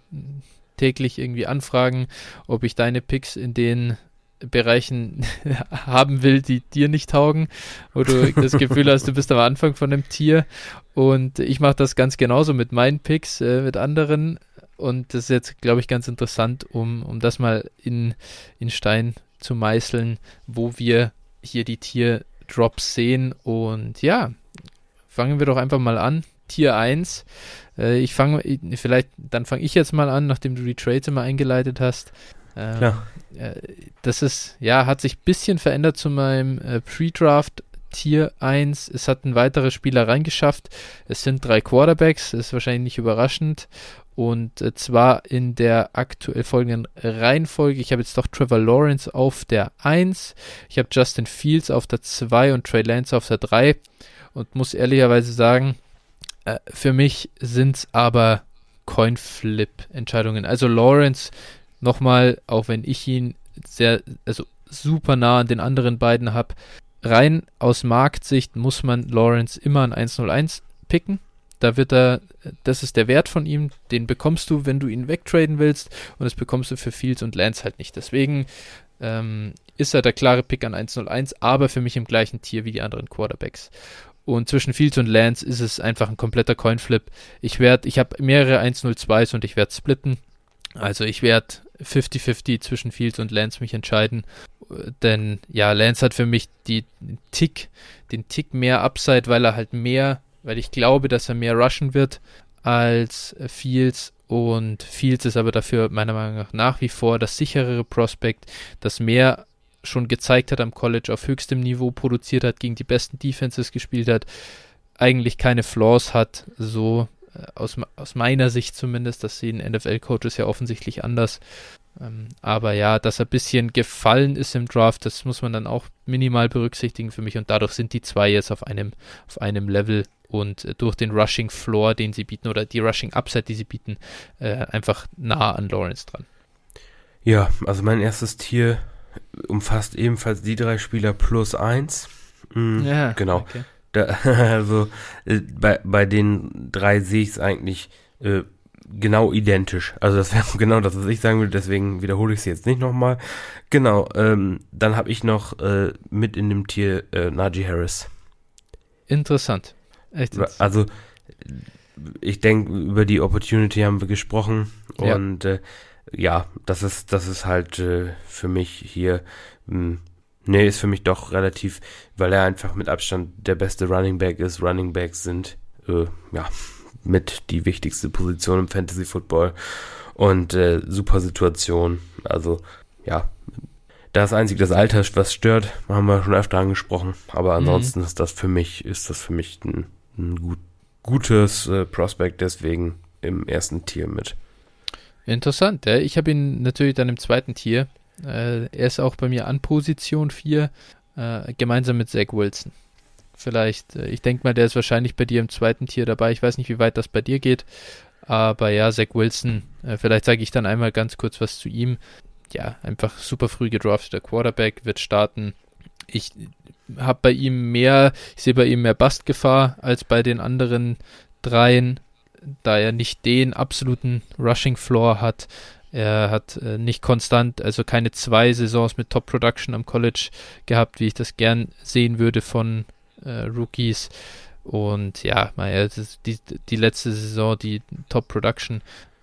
täglich irgendwie anfragen, ob ich deine Picks in den Bereichen haben will, die dir nicht taugen, wo du das Gefühl hast, du bist am Anfang von einem Tier. Und ich mache das ganz genauso mit meinen Picks, äh, mit anderen. Und das ist jetzt, glaube ich, ganz interessant, um, um das mal in, in Stein zu meißeln, wo wir hier die Tier-Drops sehen. Und ja, fangen wir doch einfach mal an. Tier 1. Äh, ich fange, vielleicht, dann fange ich jetzt mal an, nachdem du die Trades immer eingeleitet hast. Ähm, ja. Äh, das ist, ja, hat sich ein bisschen verändert zu meinem äh, Pre-Draft Tier 1. Es hat ein weiterer Spieler reingeschafft. Es sind drei Quarterbacks, das ist wahrscheinlich nicht überraschend. Und äh, zwar in der aktuell folgenden Reihenfolge. Ich habe jetzt doch Trevor Lawrence auf der 1. Ich habe Justin Fields auf der 2 und Trey Lance auf der 3. Und muss ehrlicherweise sagen, äh, für mich sind es aber Coin-Flip-Entscheidungen. Also Lawrence, nochmal, auch wenn ich ihn sehr, also super nah an den anderen beiden habe, rein aus Marktsicht muss man Lawrence immer an 101 picken. Da wird er, das ist der Wert von ihm, den bekommst du, wenn du ihn wegtraden willst, und das bekommst du für Fields und Lance halt nicht. Deswegen ähm, ist er der klare Pick an 101, aber für mich im gleichen Tier wie die anderen Quarterbacks. Und zwischen Fields und Lance ist es einfach ein kompletter Coinflip. Ich werde, ich habe mehrere 102s und ich werde splitten. Also ich werde 50-50 zwischen Fields und Lance mich entscheiden. Denn ja, Lance hat für mich die Tick, den Tick mehr Upside, weil er halt mehr, weil ich glaube, dass er mehr rushen wird als Fields. Und Fields ist aber dafür meiner Meinung nach nach wie vor das sicherere Prospekt, das mehr schon gezeigt hat am College auf höchstem Niveau produziert hat, gegen die besten Defenses gespielt hat, eigentlich keine Flaws hat, so äh, aus, aus meiner Sicht zumindest, das sehen NFL-Coaches ja offensichtlich anders. Ähm, aber ja, dass er ein bisschen gefallen ist im Draft, das muss man dann auch minimal berücksichtigen für mich und dadurch sind die zwei jetzt auf einem, auf einem Level und äh, durch den Rushing Floor, den sie bieten oder die Rushing Upside, die sie bieten, äh, einfach nah an Lawrence dran. Ja, also mein erstes Tier umfasst ebenfalls die drei Spieler plus eins. Mhm, ja, genau. Okay. Da, also äh, bei, bei den drei sehe ich es eigentlich äh, genau identisch. Also das wäre genau das, was ich sagen würde, deswegen wiederhole ich es jetzt nicht nochmal. Genau, ähm, dann habe ich noch äh, mit in dem Tier äh, Najee Harris. Interessant. Echt interessant. Also ich denke, über die Opportunity haben wir gesprochen ja. und äh, ja, das ist, das ist halt äh, für mich hier, mh, hm, nee, ist für mich doch relativ, weil er einfach mit Abstand der beste Running Back ist. Running Backs sind, äh, ja, mit die wichtigste Position im Fantasy Football und äh, super Situation. Also, ja, das einzig das Alter, was stört, haben wir schon öfter angesprochen. Aber mhm. ansonsten mhm. ist das für mich, ist das für mich ein, ein gut, gutes äh, Prospect, deswegen im ersten Tier mit. Interessant, ja. Ich habe ihn natürlich dann im zweiten Tier. Äh, er ist auch bei mir an Position 4, äh, gemeinsam mit Zach Wilson. vielleicht, äh, ich denke mal, der ist wahrscheinlich bei dir im zweiten Tier dabei. Ich weiß nicht, wie weit das bei dir geht. Aber ja, Zach Wilson, äh, vielleicht sage ich dann einmal ganz kurz was zu ihm. Ja, einfach super früh gedrafteter Quarterback, wird starten. Ich habe bei ihm mehr, ich sehe bei ihm mehr Bastgefahr als bei den anderen dreien, da er nicht den absoluten Rushing Floor hat. Er hat äh, nicht konstant, also keine zwei Saisons mit Top Production am College gehabt, wie ich das gern sehen würde von äh, Rookies. Und ja, die, die letzte Saison, die Top Production,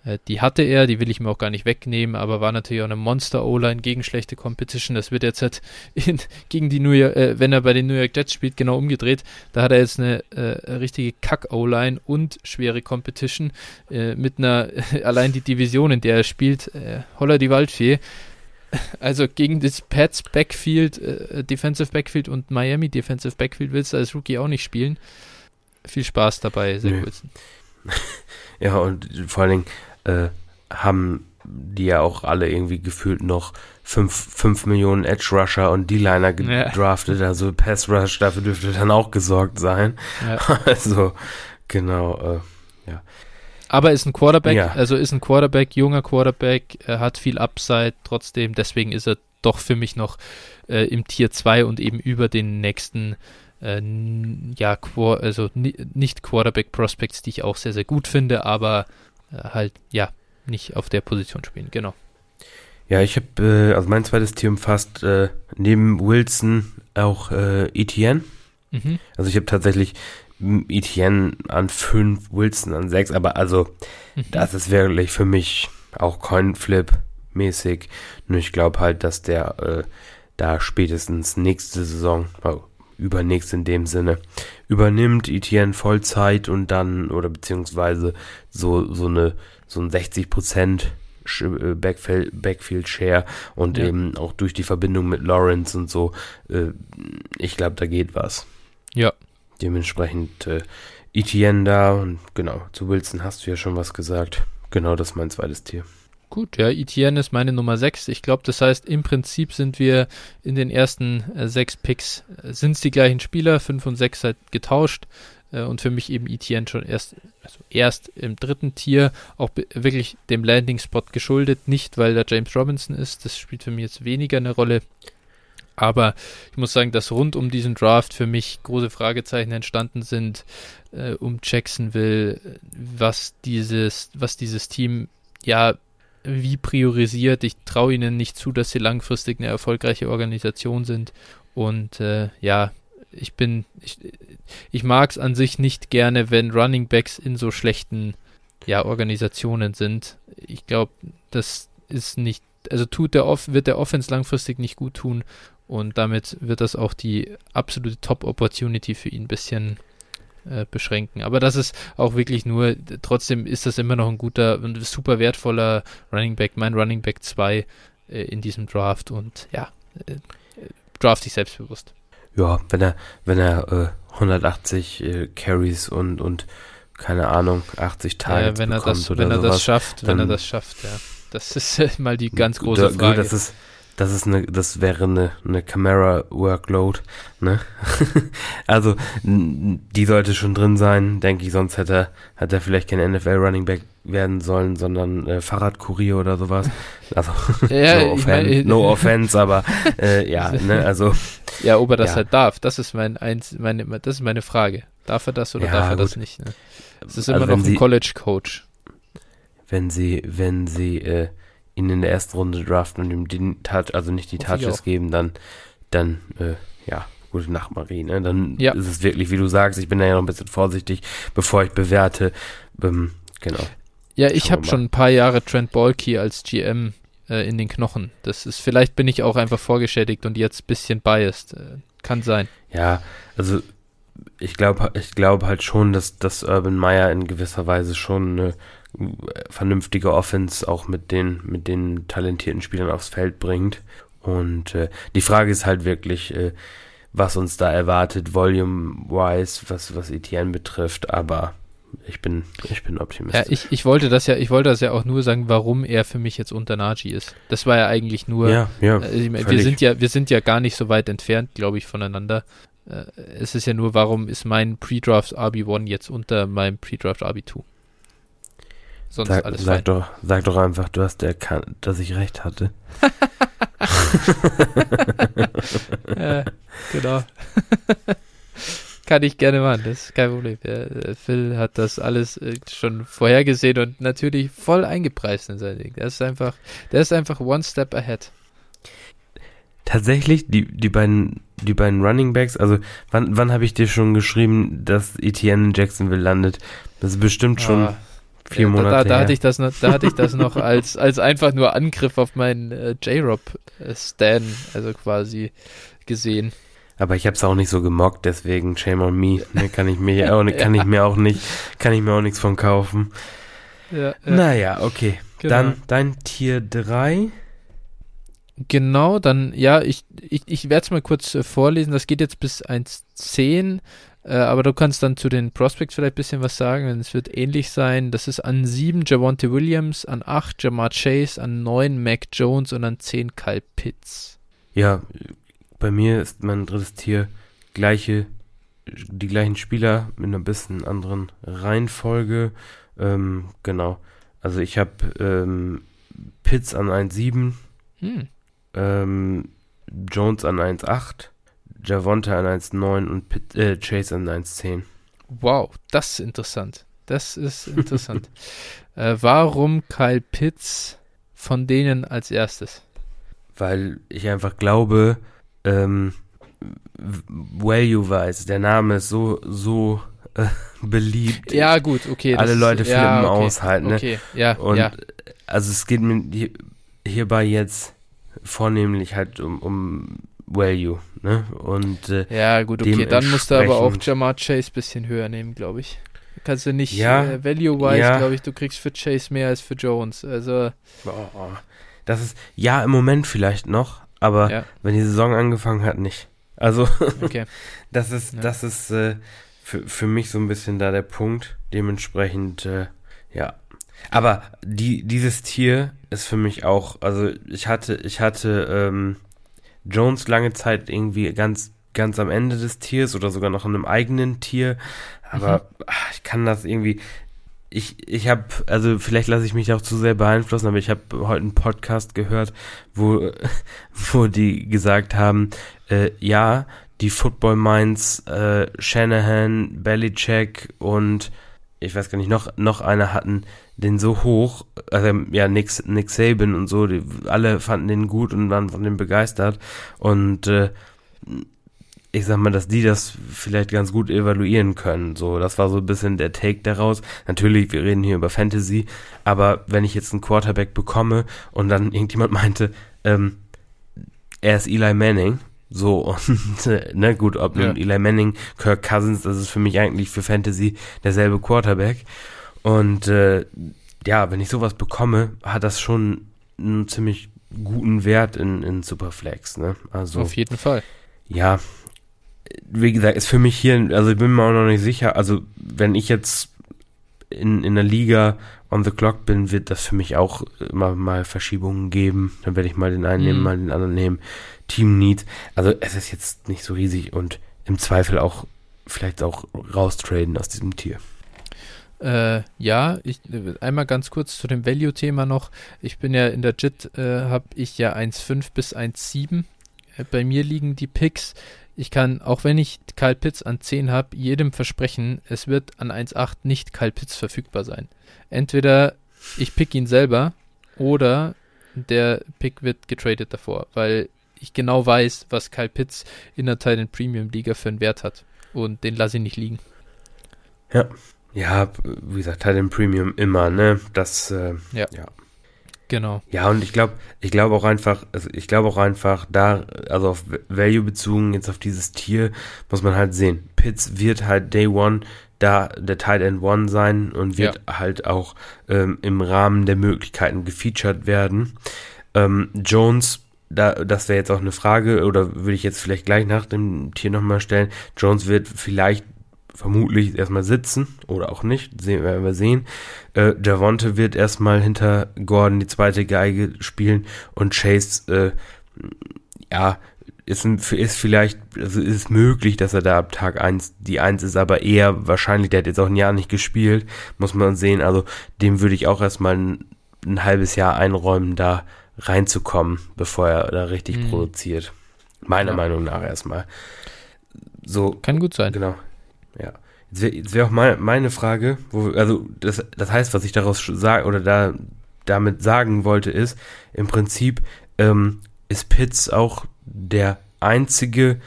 äh, die hatte er, die will ich mir auch gar nicht wegnehmen, aber war natürlich auch eine Monster-O-Line gegen schlechte Competition. Das wird jetzt halt in, gegen die New York, äh, wenn er bei den New York Jets spielt, genau umgedreht. Da hat er jetzt eine äh, richtige Kack-O-Line und schwere Competition äh, mit einer, allein die Division, in der er spielt, Holler die Waldfee. Also gegen das Pats Backfield, äh, Defensive Backfield und Miami Defensive Backfield willst du als Rookie auch nicht spielen. Viel Spaß dabei, sehr. Wilson. Ja, und vor allen Dingen, äh, haben die ja auch alle irgendwie gefühlt noch 5 Millionen Edge Rusher und D-Liner gedraftet, ja. also Pass Rush, dafür dürfte dann auch gesorgt sein. Ja. Also, genau, äh, ja. Aber ist ein Quarterback, ja. also ist ein Quarterback, junger Quarterback, er hat viel Upside trotzdem, deswegen ist er doch für mich noch äh, im Tier 2 und eben über den nächsten äh, ja, also nicht Quarterback Prospects, die ich auch sehr, sehr gut finde, aber äh, halt, ja, nicht auf der Position spielen, genau. Ja, ich habe, äh, also mein zweites Team umfasst äh, neben Wilson auch äh, Etienne. Mhm. Also ich habe tatsächlich Etienne an fünf, Wilson an sechs, aber also mhm. das ist wirklich für mich auch Coinflip mäßig. Nur ich glaube halt, dass der äh, da spätestens nächste Saison, oh, übernächst in dem Sinne, übernimmt Etienne Vollzeit und dann, oder beziehungsweise so, so eine, so ein 60 Prozent äh, Backfield, Backfield Share und ja. eben auch durch die Verbindung mit Lawrence und so, äh, ich glaube, da geht was. Ja. Dementsprechend äh, Etienne da und genau, zu Wilson hast du ja schon was gesagt. Genau, das ist mein zweites Tier. Gut, ja, Etienne ist meine Nummer 6. Ich glaube, das heißt, im Prinzip sind wir in den ersten äh, sechs Picks, äh, sind es die gleichen Spieler, 5 und 6 halt getauscht. Äh, und für mich eben Etienne schon erst, also erst im dritten Tier, auch wirklich dem Landing-Spot geschuldet. Nicht, weil da James Robinson ist, das spielt für mich jetzt weniger eine Rolle. Aber ich muss sagen, dass rund um diesen Draft für mich große Fragezeichen entstanden sind, äh, um Jacksonville, was dieses, was dieses Team ja wie priorisiert. Ich traue ihnen nicht zu, dass sie langfristig eine erfolgreiche Organisation sind. Und äh, ja, ich bin, ich, ich mag es an sich nicht gerne, wenn Running Backs in so schlechten ja, Organisationen sind. Ich glaube, das ist nicht, also tut der Off, wird der Offense langfristig nicht gut tun und damit wird das auch die absolute Top-Opportunity für ihn ein bisschen äh, beschränken. Aber das ist auch wirklich nur, trotzdem ist das immer noch ein guter und super wertvoller Running Back, mein Running Back 2 äh, in diesem Draft und ja, äh, draft dich selbstbewusst. Ja, wenn er, wenn er 180 äh, Carries und, und keine Ahnung, 80 Targets ja, wenn er das, wenn er sowas, das schafft, wenn er das schafft, ja. Das ist mal die ganz große Frage. Das ist, das ist eine, das wäre eine, eine Camera Workload, ne? also, die sollte schon drin sein, denke ich, sonst hätte er, hätte er vielleicht kein NFL Running Back werden sollen, sondern äh, Fahrradkurier oder sowas. Also, ja, no, offense, mein, no offense, aber äh, ja, ne, also. Ja, ob er das ja. halt darf, das ist mein eins, meine, das ist meine Frage. Darf er das oder ja, darf er gut. das nicht? Ne? Es ist also immer noch ein College Coach. Wenn sie, wenn sie, äh, ihn in der ersten Runde draften und ihm die Touch, also nicht die Touches geben, dann, dann, äh, ja, gute Nacht, Marie, ne? Dann ja. ist es wirklich, wie du sagst, ich bin da ja noch ein bisschen vorsichtig, bevor ich bewerte. Ähm, genau. Ja, ich habe schon ein paar Jahre Trent Balky als GM äh, in den Knochen. Das ist, vielleicht bin ich auch einfach vorgeschädigt und jetzt ein bisschen biased. Äh, kann sein. Ja, also ich glaube ich glaube halt schon, dass, dass Urban Meyer in gewisser Weise schon eine vernünftige Offense auch mit den, mit den talentierten Spielern aufs Feld bringt. Und äh, die Frage ist halt wirklich, äh, was uns da erwartet, volume-wise, was, was Etienne betrifft, aber ich bin, ich bin optimistisch. Ja, ich, ich wollte das ja, ich wollte das ja auch nur sagen, warum er für mich jetzt unter Najee ist. Das war ja eigentlich nur, ja, ja, äh, wir sind ja, wir sind ja gar nicht so weit entfernt, glaube ich, voneinander. Äh, es ist ja nur, warum ist mein Pre-Draft RB1 jetzt unter meinem Pre-Draft RB2? Sonst sag, alles sag Doch, sag doch einfach, du hast erkannt, dass ich recht hatte. ja, genau. Kann ich gerne machen, das ist kein Problem. Ja, Phil hat das alles äh, schon vorhergesehen und natürlich voll eingepreist in sein Ding. Der ist einfach, der ist einfach one step ahead. Tatsächlich, die, die beiden, die beiden Running Backs, also wann, wann habe ich dir schon geschrieben, dass Etienne in Jacksonville landet? Das ist bestimmt schon ah, vier ja, Monate da, da, da hatte ich das noch, da hatte ich das noch als, als einfach nur Angriff auf meinen äh, J-Rob äh, also quasi gesehen. Aber ich habe es auch nicht so gemockt, deswegen shame on me. Ne, kann ich mir auch, kann ich mir auch nicht, kann ich mir auch nichts von kaufen. Ja, ja. Naja, okay. Genau. Dann dein Tier 3. Genau, dann, ja, ich, ich, ich werde es mal kurz äh, vorlesen. Das geht jetzt bis 1.10, äh, aber du kannst dann zu den Prospects vielleicht ein bisschen was sagen, denn es wird ähnlich sein. Das ist an 7 Javonte Williams, an 8 Jamar Chase, an 9 Mac Jones und an 10 Kyle Pitts. Ja, bei mir ist mein drittes Tier gleiche, die gleichen Spieler mit einer bisschen anderen Reihenfolge. Ähm, genau. Also ich habe ähm, Pitts an 1,7, hm. ähm, Jones an 1,8, Javonte an 1,9 und Pitt, äh, Chase an 1,10. Wow, das ist interessant. Das ist interessant. äh, warum Kyle Pitts von denen als erstes? Weil ich einfach glaube, ähm, Value-wise, der Name ist so, so äh, beliebt. Ja, gut, okay. Alle Leute flippen ja, okay, aus halt, ne? Okay, ja, Und ja. also es geht mir hier, hierbei jetzt vornehmlich halt um, um Value, ne? Und äh, Ja, gut, okay, dann musst du aber auch Jamar Chase bisschen höher nehmen, glaube ich. Kannst du nicht ja, äh, Value-wise, ja. glaube ich, du kriegst für Chase mehr als für Jones. Also. Oh, das ist ja im Moment vielleicht noch, aber ja. wenn die Saison angefangen hat, nicht. Also, okay. das ist, ja. das ist äh, für, für mich so ein bisschen da der Punkt. Dementsprechend, äh, ja. Aber die, dieses Tier ist für mich auch, also ich hatte, ich hatte ähm, Jones lange Zeit irgendwie ganz, ganz am Ende des Tiers oder sogar noch in einem eigenen Tier. Aber mhm. ach, ich kann das irgendwie, ich, ich habe, also vielleicht lasse ich mich auch zu sehr beeinflussen, aber ich habe heute einen Podcast gehört, wo, wo die gesagt haben, äh, ja, die Football Minds, äh, Shanahan, Belichick und ich weiß gar nicht, noch, noch einer hatten den so hoch, also ja, Nick, Nick Saban und so, die, alle fanden den gut und waren von dem begeistert und äh, ich sag mal, dass die das vielleicht ganz gut evaluieren können. So, das war so ein bisschen der Take daraus. Natürlich, wir reden hier über Fantasy, aber wenn ich jetzt einen Quarterback bekomme und dann irgendjemand meinte, ähm, er ist Eli Manning, so und äh, ne gut, ob ja. nun Eli Manning, Kirk Cousins, das ist für mich eigentlich für Fantasy derselbe Quarterback. Und äh, ja, wenn ich sowas bekomme, hat das schon einen ziemlich guten Wert in, in Superflex, ne? Also auf jeden Fall. Ja, wie gesagt, ist für mich hier, also ich bin mir auch noch nicht sicher, also wenn ich jetzt in, in der Liga on the clock bin, wird das für mich auch immer mal Verschiebungen geben. Dann werde ich mal den einen nehmen, mhm. mal den anderen nehmen. Team Needs. Also es ist jetzt nicht so riesig und im Zweifel auch vielleicht auch raustraden aus diesem Tier. Äh, ja, ich einmal ganz kurz zu dem Value-Thema noch. Ich bin ja in der JIT, äh, habe ich ja 1,5 bis 1,7. Äh, bei mir liegen die Picks ich kann, auch wenn ich Kyle Pitts an 10 habe, jedem versprechen, es wird an 1.8 nicht Kyle Pitts verfügbar sein. Entweder ich pick ihn selber oder der Pick wird getradet davor, weil ich genau weiß, was Kyle Pitts in der Titan Premium Liga für einen Wert hat. Und den lasse ich nicht liegen. Ja. Ja, wie gesagt, Titan Premium immer, ne? Das, äh, ja. ja. Genau. Ja, und ich glaube, ich glaube auch einfach, also ich glaube auch einfach da, also auf Value bezogen jetzt auf dieses Tier, muss man halt sehen. Pitts wird halt Day One da der Tight End One sein und wird ja. halt auch ähm, im Rahmen der Möglichkeiten gefeatured werden. Ähm, Jones, da, das wäre jetzt auch eine Frage, oder würde ich jetzt vielleicht gleich nach dem Tier nochmal stellen. Jones wird vielleicht vermutlich erstmal sitzen oder auch nicht, sehen, werden wir sehen. Äh, Javonte wird erstmal hinter Gordon die zweite Geige spielen und Chase, äh, ja, ist, ist vielleicht, also ist möglich, dass er da ab Tag 1 die 1 ist, aber eher wahrscheinlich, der hat jetzt auch ein Jahr nicht gespielt, muss man sehen. Also dem würde ich auch erstmal ein, ein halbes Jahr einräumen, da reinzukommen, bevor er da richtig mhm. produziert. Meiner ja. Meinung nach erstmal. So. Kann gut sein. Genau. Ja. Jetzt wäre wär auch mal meine Frage, wo, also das, das heißt, was ich daraus sage oder da damit sagen wollte, ist, im Prinzip ähm, ist Pitts auch der einzige,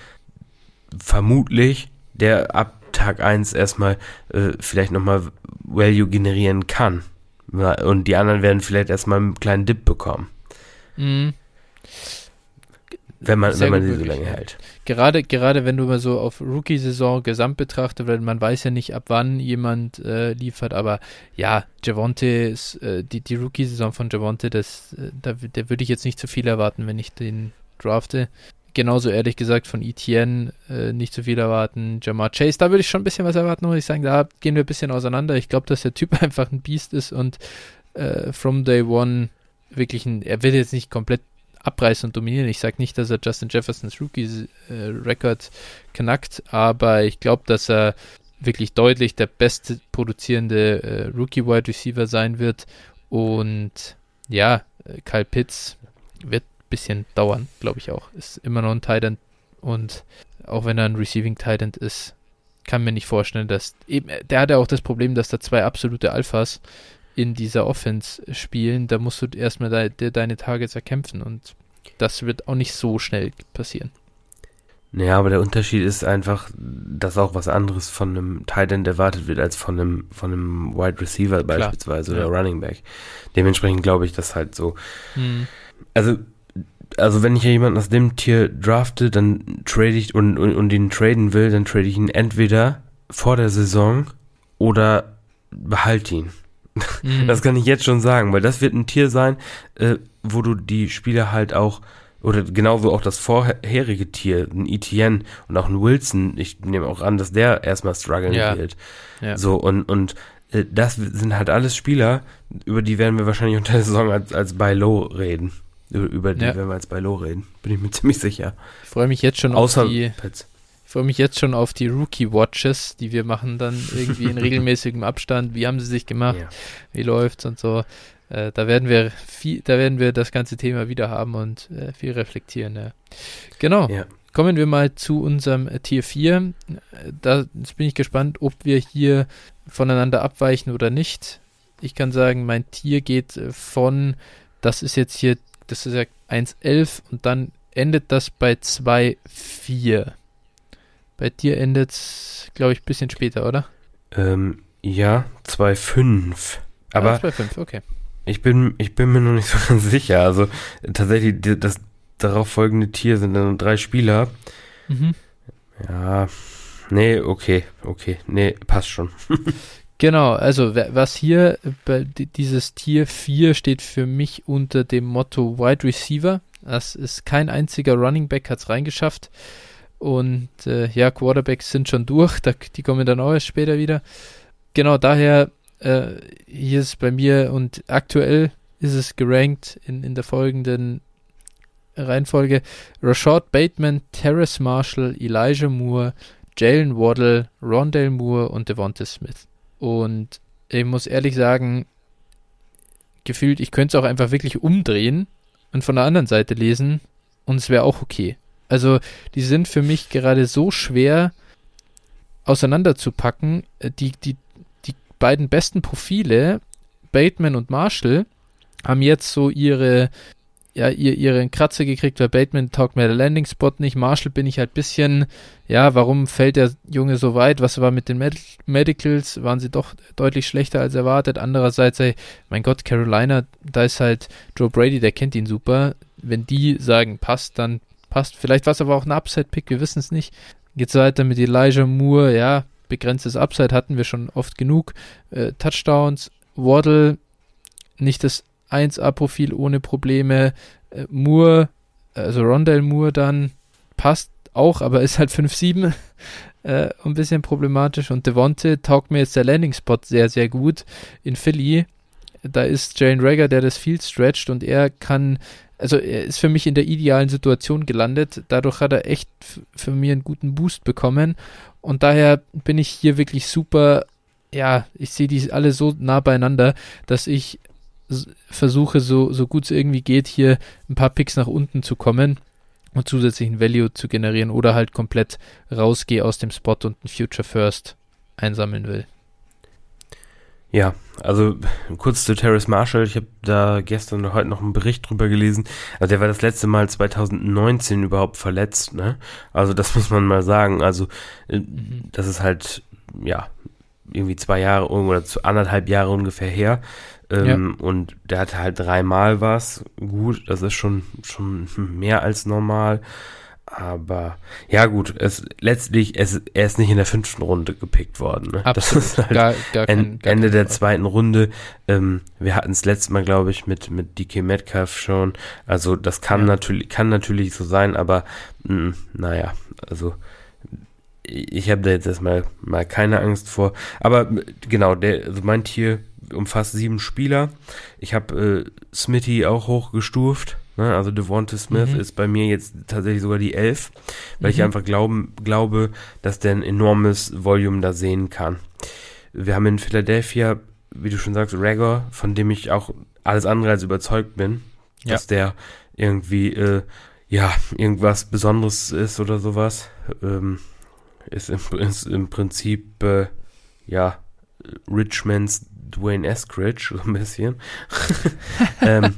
vermutlich, der ab Tag 1 erstmal äh, vielleicht nochmal Value generieren kann. Und die anderen werden vielleicht erstmal einen kleinen Dip bekommen. Mhm. Wenn man, wenn man sie so lange hält. Gerade, gerade wenn du mal so auf Rookie-Saison gesamt betrachtest, weil man weiß ja nicht, ab wann jemand äh, liefert, aber ja, Javonte ist, äh, die, die Rookie-Saison von Javonte, das, äh, da, da würde ich jetzt nicht zu viel erwarten, wenn ich den drafte. Genauso ehrlich gesagt von Etienne äh, nicht zu viel erwarten. Jamar Chase, da würde ich schon ein bisschen was erwarten, muss ich sagen. Da gehen wir ein bisschen auseinander. Ich glaube, dass der Typ einfach ein Biest ist und äh, from day one wirklich ein, er wird jetzt nicht komplett abreißen und dominieren. Ich sage nicht, dass er Justin Jeffersons Rookie-Record äh, knackt, aber ich glaube, dass er wirklich deutlich der beste produzierende äh, Rookie-Wide Receiver sein wird. Und ja, Kyle Pitts wird bisschen dauern, glaube ich auch. Ist immer noch ein Titan und auch wenn er ein Receiving Titan ist, kann mir nicht vorstellen, dass eben, der hat ja auch das Problem, dass da zwei absolute Alphas in dieser Offense spielen. Da musst du erstmal de, deine Targets erkämpfen und das wird auch nicht so schnell passieren. Naja, aber der Unterschied ist einfach, dass auch was anderes von einem Titan erwartet wird als von einem, von einem Wide Receiver Klar. beispielsweise oder ja. Running Back. Dementsprechend glaube ich das halt so. Hm. Also also wenn ich ja jemanden aus dem Tier drafte, dann trade ich und, und, und ihn traden will, dann trade ich ihn entweder vor der Saison oder behalte ihn. Mhm. Das kann ich jetzt schon sagen, weil das wird ein Tier sein, äh, wo du die Spieler halt auch, oder genauso auch das vorherige Tier, ein ETN und auch ein Wilson, ich nehme auch an, dass der erstmal strugglen ja. wird. Ja. So, und, und äh, das sind halt alles Spieler, über die werden wir wahrscheinlich unter der Saison als, als Buy Low reden. Über die, ja. wenn wir jetzt bei Low reden. Bin ich mir ziemlich sicher. Ich freue mich jetzt schon Außer auf die. Pets. Ich freue mich jetzt schon auf die Rookie-Watches, die wir machen dann irgendwie in regelmäßigem Abstand. Wie haben sie sich gemacht? Ja. Wie läuft's und so. Äh, da werden wir viel, da werden wir das ganze Thema wieder haben und äh, viel reflektieren. Ja. Genau. Ja. Kommen wir mal zu unserem Tier 4. Da jetzt bin ich gespannt, ob wir hier voneinander abweichen oder nicht. Ich kann sagen, mein Tier geht von, das ist jetzt hier das ist ja 1,11 und dann endet das bei 2,4. Bei dir endet es, glaube ich, ein bisschen später, oder? Ähm, ja, 2,5. Aber ah, 2,5, okay. Ich bin, ich bin mir noch nicht so ganz sicher. Also tatsächlich, das darauf folgende Tier sind dann drei Spieler. Mhm. Ja, nee, okay, okay, nee, passt schon. Genau, also was hier bei dieses Tier 4 steht für mich unter dem Motto Wide Receiver. Das ist kein einziger Running Back hat es reingeschafft. Und äh, ja, Quarterbacks sind schon durch, da, die kommen dann auch erst später wieder. Genau, daher äh, hier ist bei mir und aktuell ist es gerankt in, in der folgenden Reihenfolge Rashad Bateman, Terrace Marshall, Elijah Moore, Jalen Waddle, Rondale Moore und Devonta Smith. Und ich muss ehrlich sagen, gefühlt, ich könnte es auch einfach wirklich umdrehen und von der anderen Seite lesen und es wäre auch okay. Also, die sind für mich gerade so schwer auseinanderzupacken. Äh, die, die, die beiden besten Profile, Bateman und Marshall, haben jetzt so ihre ja, ihr, ihren Kratzer gekriegt, weil Bateman taugt mir der Landing Spot nicht. Marshall bin ich halt bisschen, ja, warum fällt der Junge so weit? Was war mit den Med Medicals? Waren sie doch deutlich schlechter als erwartet. Andererseits, ey, mein Gott, Carolina, da ist halt Joe Brady, der kennt ihn super. Wenn die sagen, passt, dann passt. Vielleicht war es aber auch ein Upside-Pick, wir wissen es nicht. Geht's weiter mit Elijah Moore, ja, begrenztes Upside hatten wir schon oft genug. Äh, Touchdowns, Waddle, nicht das 1A-Profil ohne Probleme. Äh, Moore, also Rondell Moore dann passt auch, aber ist halt 5-7. Äh, ein bisschen problematisch. Und Devonte taugt mir jetzt der Landing-Spot sehr, sehr gut in Philly. Da ist Jalen Rager, der das Field stretcht und er kann also er ist für mich in der idealen Situation gelandet. Dadurch hat er echt für mich einen guten Boost bekommen. Und daher bin ich hier wirklich super, ja, ich sehe die alle so nah beieinander, dass ich versuche, so, so gut es irgendwie geht, hier ein paar Picks nach unten zu kommen und zusätzlichen Value zu generieren oder halt komplett rausgehe aus dem Spot und ein Future First einsammeln will. Ja, also kurz zu Terrace Marshall. Ich habe da gestern und heute noch einen Bericht drüber gelesen. Also der war das letzte Mal 2019 überhaupt verletzt. Ne? Also das muss man mal sagen. Also äh, das ist halt ja irgendwie zwei Jahre oder zu anderthalb Jahre ungefähr her. Ähm, ja. Und der hatte halt dreimal was. Gut, das ist schon schon mehr als normal. Aber ja gut, es letztlich, es, er ist nicht in der fünften Runde gepickt worden. Ne? Das ist halt gar, gar kein, gar Ende der zweiten Runde. Ähm, wir hatten es letztes Mal, glaube ich, mit, mit DK Metcalf schon. Also das kann ja. natürlich, kann natürlich so sein, aber mh, hm, naja, also ich habe da jetzt erstmal mal keine Angst vor. Aber genau, der, also mein Tier umfasst sieben Spieler. Ich habe äh, Smitty auch hochgestuft. Ne? Also Devonta Smith mhm. ist bei mir jetzt tatsächlich sogar die 11, weil mhm. ich einfach glauben, glaube, dass der ein enormes Volume da sehen kann. Wir haben in Philadelphia, wie du schon sagst, Ragor, von dem ich auch alles andere als überzeugt bin, ja. dass der irgendwie, äh, ja, irgendwas Besonderes ist oder sowas. Ähm, ist, im, ist im Prinzip, äh, ja, Richmonds Dwayne Eskridge, so ein bisschen. ähm,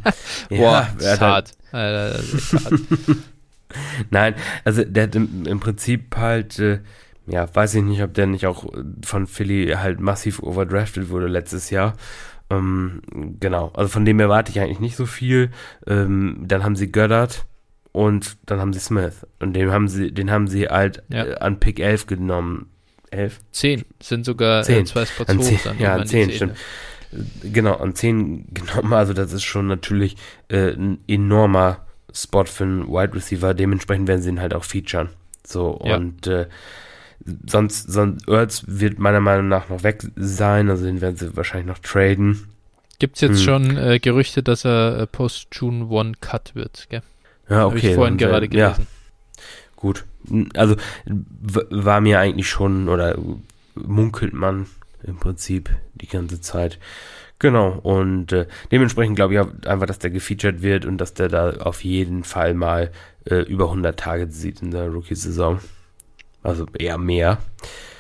Boah, ja, hart. Alter, hart. Nein, also der hat im, im Prinzip halt, äh, ja, weiß ich nicht, ob der nicht auch von Philly halt massiv overdrafted wurde letztes Jahr. Ähm, genau, also von dem erwarte ich eigentlich nicht so viel. Ähm, dann haben sie Goddard und dann haben sie Smith. Und den haben sie, den haben sie halt ja. äh, an Pick 11 genommen elf? Zehn sind sogar äh, zehn. zwei Spots an hoch. Zehn, dann ja, an zehn, stimmt. Genau, an zehn genommen. Also das ist schon natürlich äh, ein enormer Spot für einen Wide Receiver. Dementsprechend werden sie ihn halt auch featuren. So, ja. und äh, sonst, sonst Ertz wird meiner Meinung nach noch weg sein. Also den werden sie wahrscheinlich noch traden. Gibt es jetzt hm. schon äh, Gerüchte, dass er äh, Post-June One Cut wird, gell? Ja, okay. Habe ich vorhin gerade gelesen. Ja. Gut also war mir eigentlich schon oder munkelt man im Prinzip die ganze Zeit. Genau, und äh, dementsprechend glaube ich einfach, dass der gefeatured wird und dass der da auf jeden Fall mal äh, über 100 Tage sieht in der Rookie-Saison. Also eher mehr.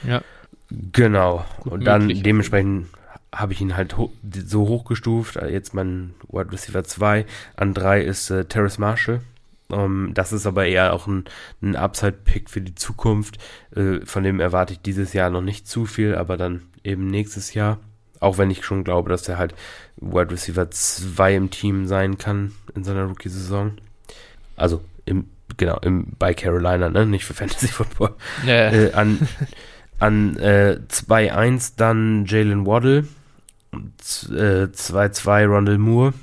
Ja. Genau, Gut und dann möglich. dementsprechend habe ich ihn halt ho so hochgestuft. Jetzt mein Wide Receiver 2. An 3 ist äh, Terrace Marshall. Um, ähm, das ist aber eher auch ein, ein Upside-Pick für die Zukunft. Äh, von dem erwarte ich dieses Jahr noch nicht zu viel, aber dann eben nächstes Jahr. Auch wenn ich schon glaube, dass er halt Wide Receiver 2 im Team sein kann in seiner Rookie-Saison. Also im, genau, im, bei Carolina, ne? Nicht für Fantasy Football. Ja. Äh, an an äh, 2-1 dann Jalen Waddle. 2-2 äh, Rondell Moore.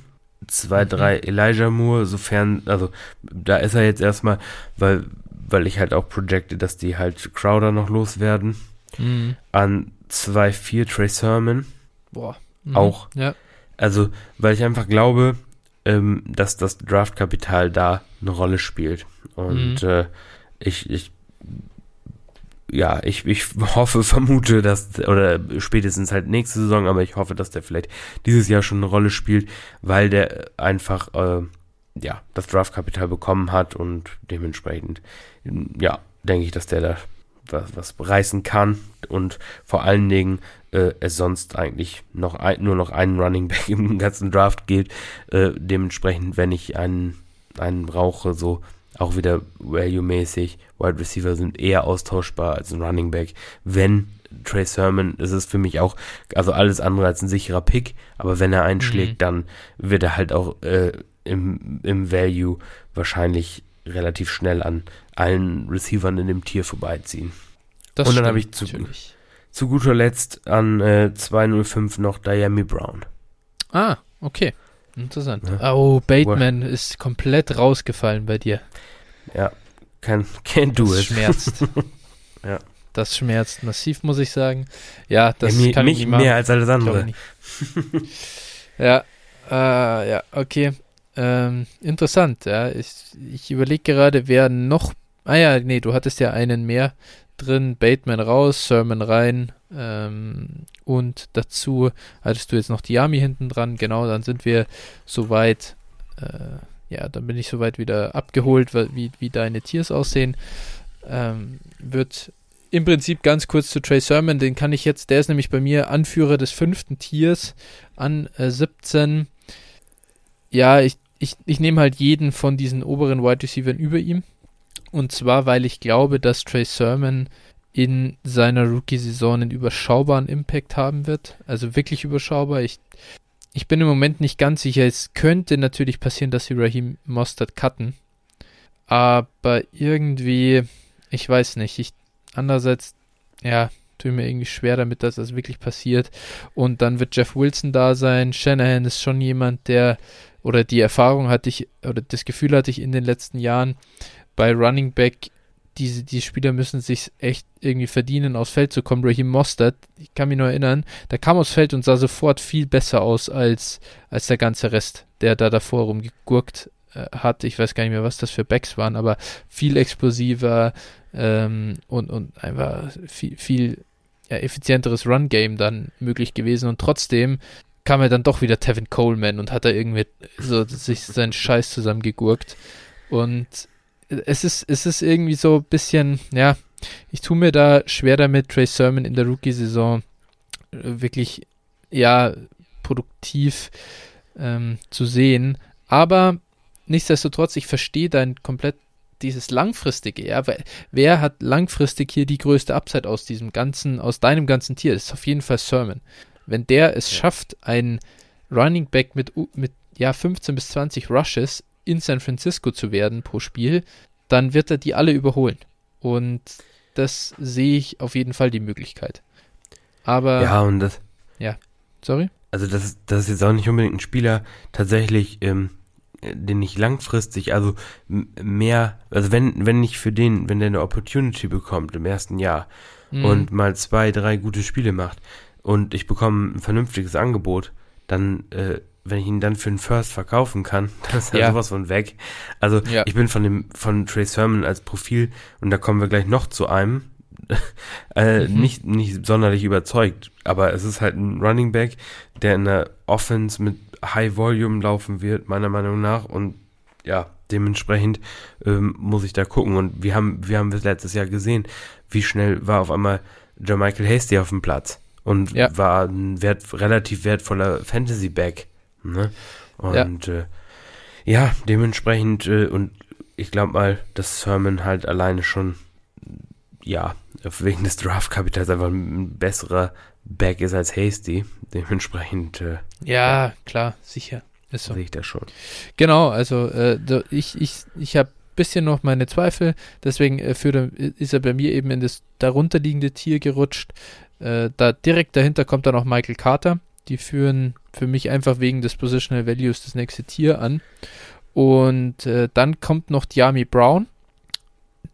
2-3 mhm. Elijah Moore, sofern, also da ist er jetzt erstmal, weil, weil ich halt auch projecte, dass die halt Crowder noch loswerden. Mhm. An 2-4 Trey Sermon. Boah. Mhm. Auch. Ja. Also, weil ich einfach glaube, ähm, dass das Draftkapital da eine Rolle spielt. Und mhm. äh, ich, ich ja, ich, ich hoffe, vermute, dass, oder spätestens halt nächste Saison, aber ich hoffe, dass der vielleicht dieses Jahr schon eine Rolle spielt, weil der einfach, äh, ja, das Draftkapital bekommen hat und dementsprechend, ja, denke ich, dass der da was, was reißen kann und vor allen Dingen äh, es sonst eigentlich noch ein, nur noch einen Running Back im ganzen Draft geht. Äh, dementsprechend, wenn ich einen, einen brauche, so auch wieder value-mäßig. Wide Receiver sind eher austauschbar als ein Running Back. Wenn Trey Sermon, das ist für mich auch, also alles andere als ein sicherer Pick, aber wenn er einschlägt, mhm. dann wird er halt auch äh, im, im Value wahrscheinlich relativ schnell an allen Receivern in dem Tier vorbeiziehen. Das Und dann habe ich zu, zu guter Letzt an äh, 205 noch Diami Brown. Ah, okay. Interessant. Ja. Oh, Bateman What? ist komplett rausgefallen bei dir. Ja, can, can do das it. schmerzt. ja. Das schmerzt massiv, muss ich sagen. Ja, das ja, kann mich ich nicht mehr als alles andere. ja, äh, ja, okay. Ähm, interessant, ja. Ich, ich überlege gerade, wer noch. Ah ja, nee, du hattest ja einen mehr drin. Bateman raus, Sermon rein. Ähm, und dazu hattest du jetzt noch die Army hinten dran. Genau, dann sind wir soweit. Äh, ja, dann bin ich soweit wieder abgeholt, wie, wie deine Tiers aussehen. Ähm, wird im Prinzip ganz kurz zu Trey Sermon, den kann ich jetzt, der ist nämlich bei mir Anführer des fünften Tiers an äh, 17. Ja, ich, ich, ich nehme halt jeden von diesen oberen Wide Receivers über ihm. Und zwar, weil ich glaube, dass Trey Sermon in seiner Rookie-Saison einen überschaubaren Impact haben wird. Also wirklich überschaubar. Ich, ich bin im Moment nicht ganz sicher. Es könnte natürlich passieren, dass sie Raheem Mostert cutten. Aber irgendwie, ich weiß nicht. Ich, andererseits, ja, tue mir irgendwie schwer damit, dass das wirklich passiert. Und dann wird Jeff Wilson da sein. Shanahan ist schon jemand, der, oder die Erfahrung hatte ich, oder das Gefühl hatte ich in den letzten Jahren bei Running Back, diese, die Spieler müssen sich echt irgendwie verdienen, aufs Feld zu kommen. Raheem Mostert, ich kann mich nur erinnern, der kam aufs Feld und sah sofort viel besser aus als, als der ganze Rest, der da davor rumgegurkt äh, hat. Ich weiß gar nicht mehr, was das für Backs waren, aber viel explosiver ähm, und, und einfach viel, viel ja, effizienteres Run-Game dann möglich gewesen und trotzdem kam er dann doch wieder Tevin Coleman und hat da irgendwie so sich seinen Scheiß zusammengegurkt und es ist, es ist irgendwie so ein bisschen, ja, ich tue mir da schwer damit, Trey Sermon in der Rookie-Saison äh, wirklich, ja, produktiv ähm, zu sehen. Aber nichtsdestotrotz, ich verstehe dein komplett dieses langfristige, ja, weil wer hat langfristig hier die größte Upside aus diesem ganzen, aus deinem ganzen Tier? Das ist auf jeden Fall Sermon. Wenn der es schafft, ein Running Back mit, mit ja, 15 bis 20 Rushes in San Francisco zu werden pro Spiel, dann wird er die alle überholen. Und das sehe ich auf jeden Fall die Möglichkeit. Aber. Ja, und das. Ja, sorry? Also, das, das ist jetzt auch nicht unbedingt ein Spieler, tatsächlich, ähm, den ich langfristig, also mehr, also wenn, wenn nicht für den, wenn der eine Opportunity bekommt im ersten Jahr mhm. und mal zwei, drei gute Spiele macht und ich bekomme ein vernünftiges Angebot, dann, äh, wenn ich ihn dann für einen First verkaufen kann, dann ist er ja. sowas von weg. Also ja. ich bin von dem, von Trey Sermon als Profil, und da kommen wir gleich noch zu einem, äh, mhm. nicht, nicht sonderlich überzeugt, aber es ist halt ein Running Back, der in der Offense mit High Volume laufen wird, meiner Meinung nach. Und ja, dementsprechend ähm, muss ich da gucken. Und wir haben, wir haben letztes Jahr gesehen, wie schnell war auf einmal Jermichael Hasty auf dem Platz und ja. war ein wert, relativ wertvoller Fantasy-Back. Ne? Und ja, äh, ja dementsprechend, äh, und ich glaube mal, dass Sermon halt alleine schon, ja, wegen des Draft-Kapitals einfach ein besserer Back ist als Hasty. Dementsprechend. Äh, ja, klar, sicher. Ist so. Sehe ich das schon. Genau, also äh, ich, ich, ich habe ein bisschen noch meine Zweifel, deswegen äh, für, ist er bei mir eben in das darunterliegende Tier gerutscht. Äh, da direkt dahinter kommt dann auch Michael Carter. Die führen für mich einfach wegen des Positional Values das nächste Tier an. Und äh, dann kommt noch Diami Brown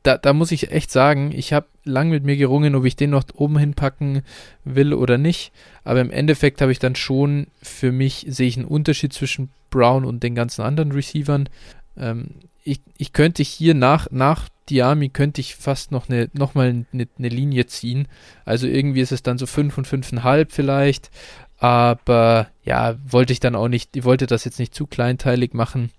da, da muss ich echt sagen, ich habe lang mit mir gerungen, ob ich den noch oben hinpacken will oder nicht. Aber im Endeffekt habe ich dann schon für mich, sehe ich einen Unterschied zwischen Brown und den ganzen anderen Receivern. Ähm, ich, ich könnte hier nach, nach Diami könnte ich fast noch eine, noch mal eine, eine Linie ziehen. Also irgendwie ist es dann so 5 und 5,5 vielleicht. Aber ja, wollte ich dann auch nicht, ich wollte das jetzt nicht zu kleinteilig machen.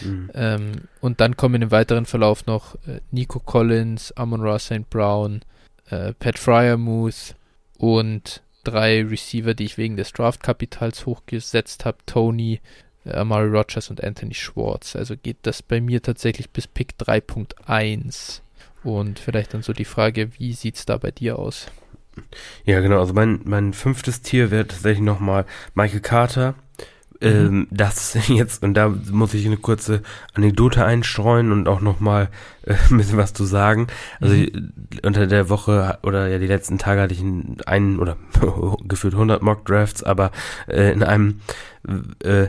Mhm. Ähm, und dann kommen im weiteren Verlauf noch äh, Nico Collins, Amon Ra St. Brown, äh, Pat Fryermuth und drei Receiver, die ich wegen des Draftkapitals hochgesetzt habe: Tony, äh, Amari Rogers und Anthony Schwartz. Also geht das bei mir tatsächlich bis Pick 3.1. Und vielleicht dann so die Frage, wie sieht es da bei dir aus? Ja, genau. Also mein, mein fünftes Tier wäre tatsächlich nochmal Michael Carter. Mhm. Ähm, das jetzt, und da muss ich eine kurze Anekdote einstreuen und auch nochmal äh, ein bisschen was zu sagen. Also mhm. unter der Woche oder ja die letzten Tage hatte ich einen oder gefühlt 100 Mock Drafts, aber äh, in einem äh,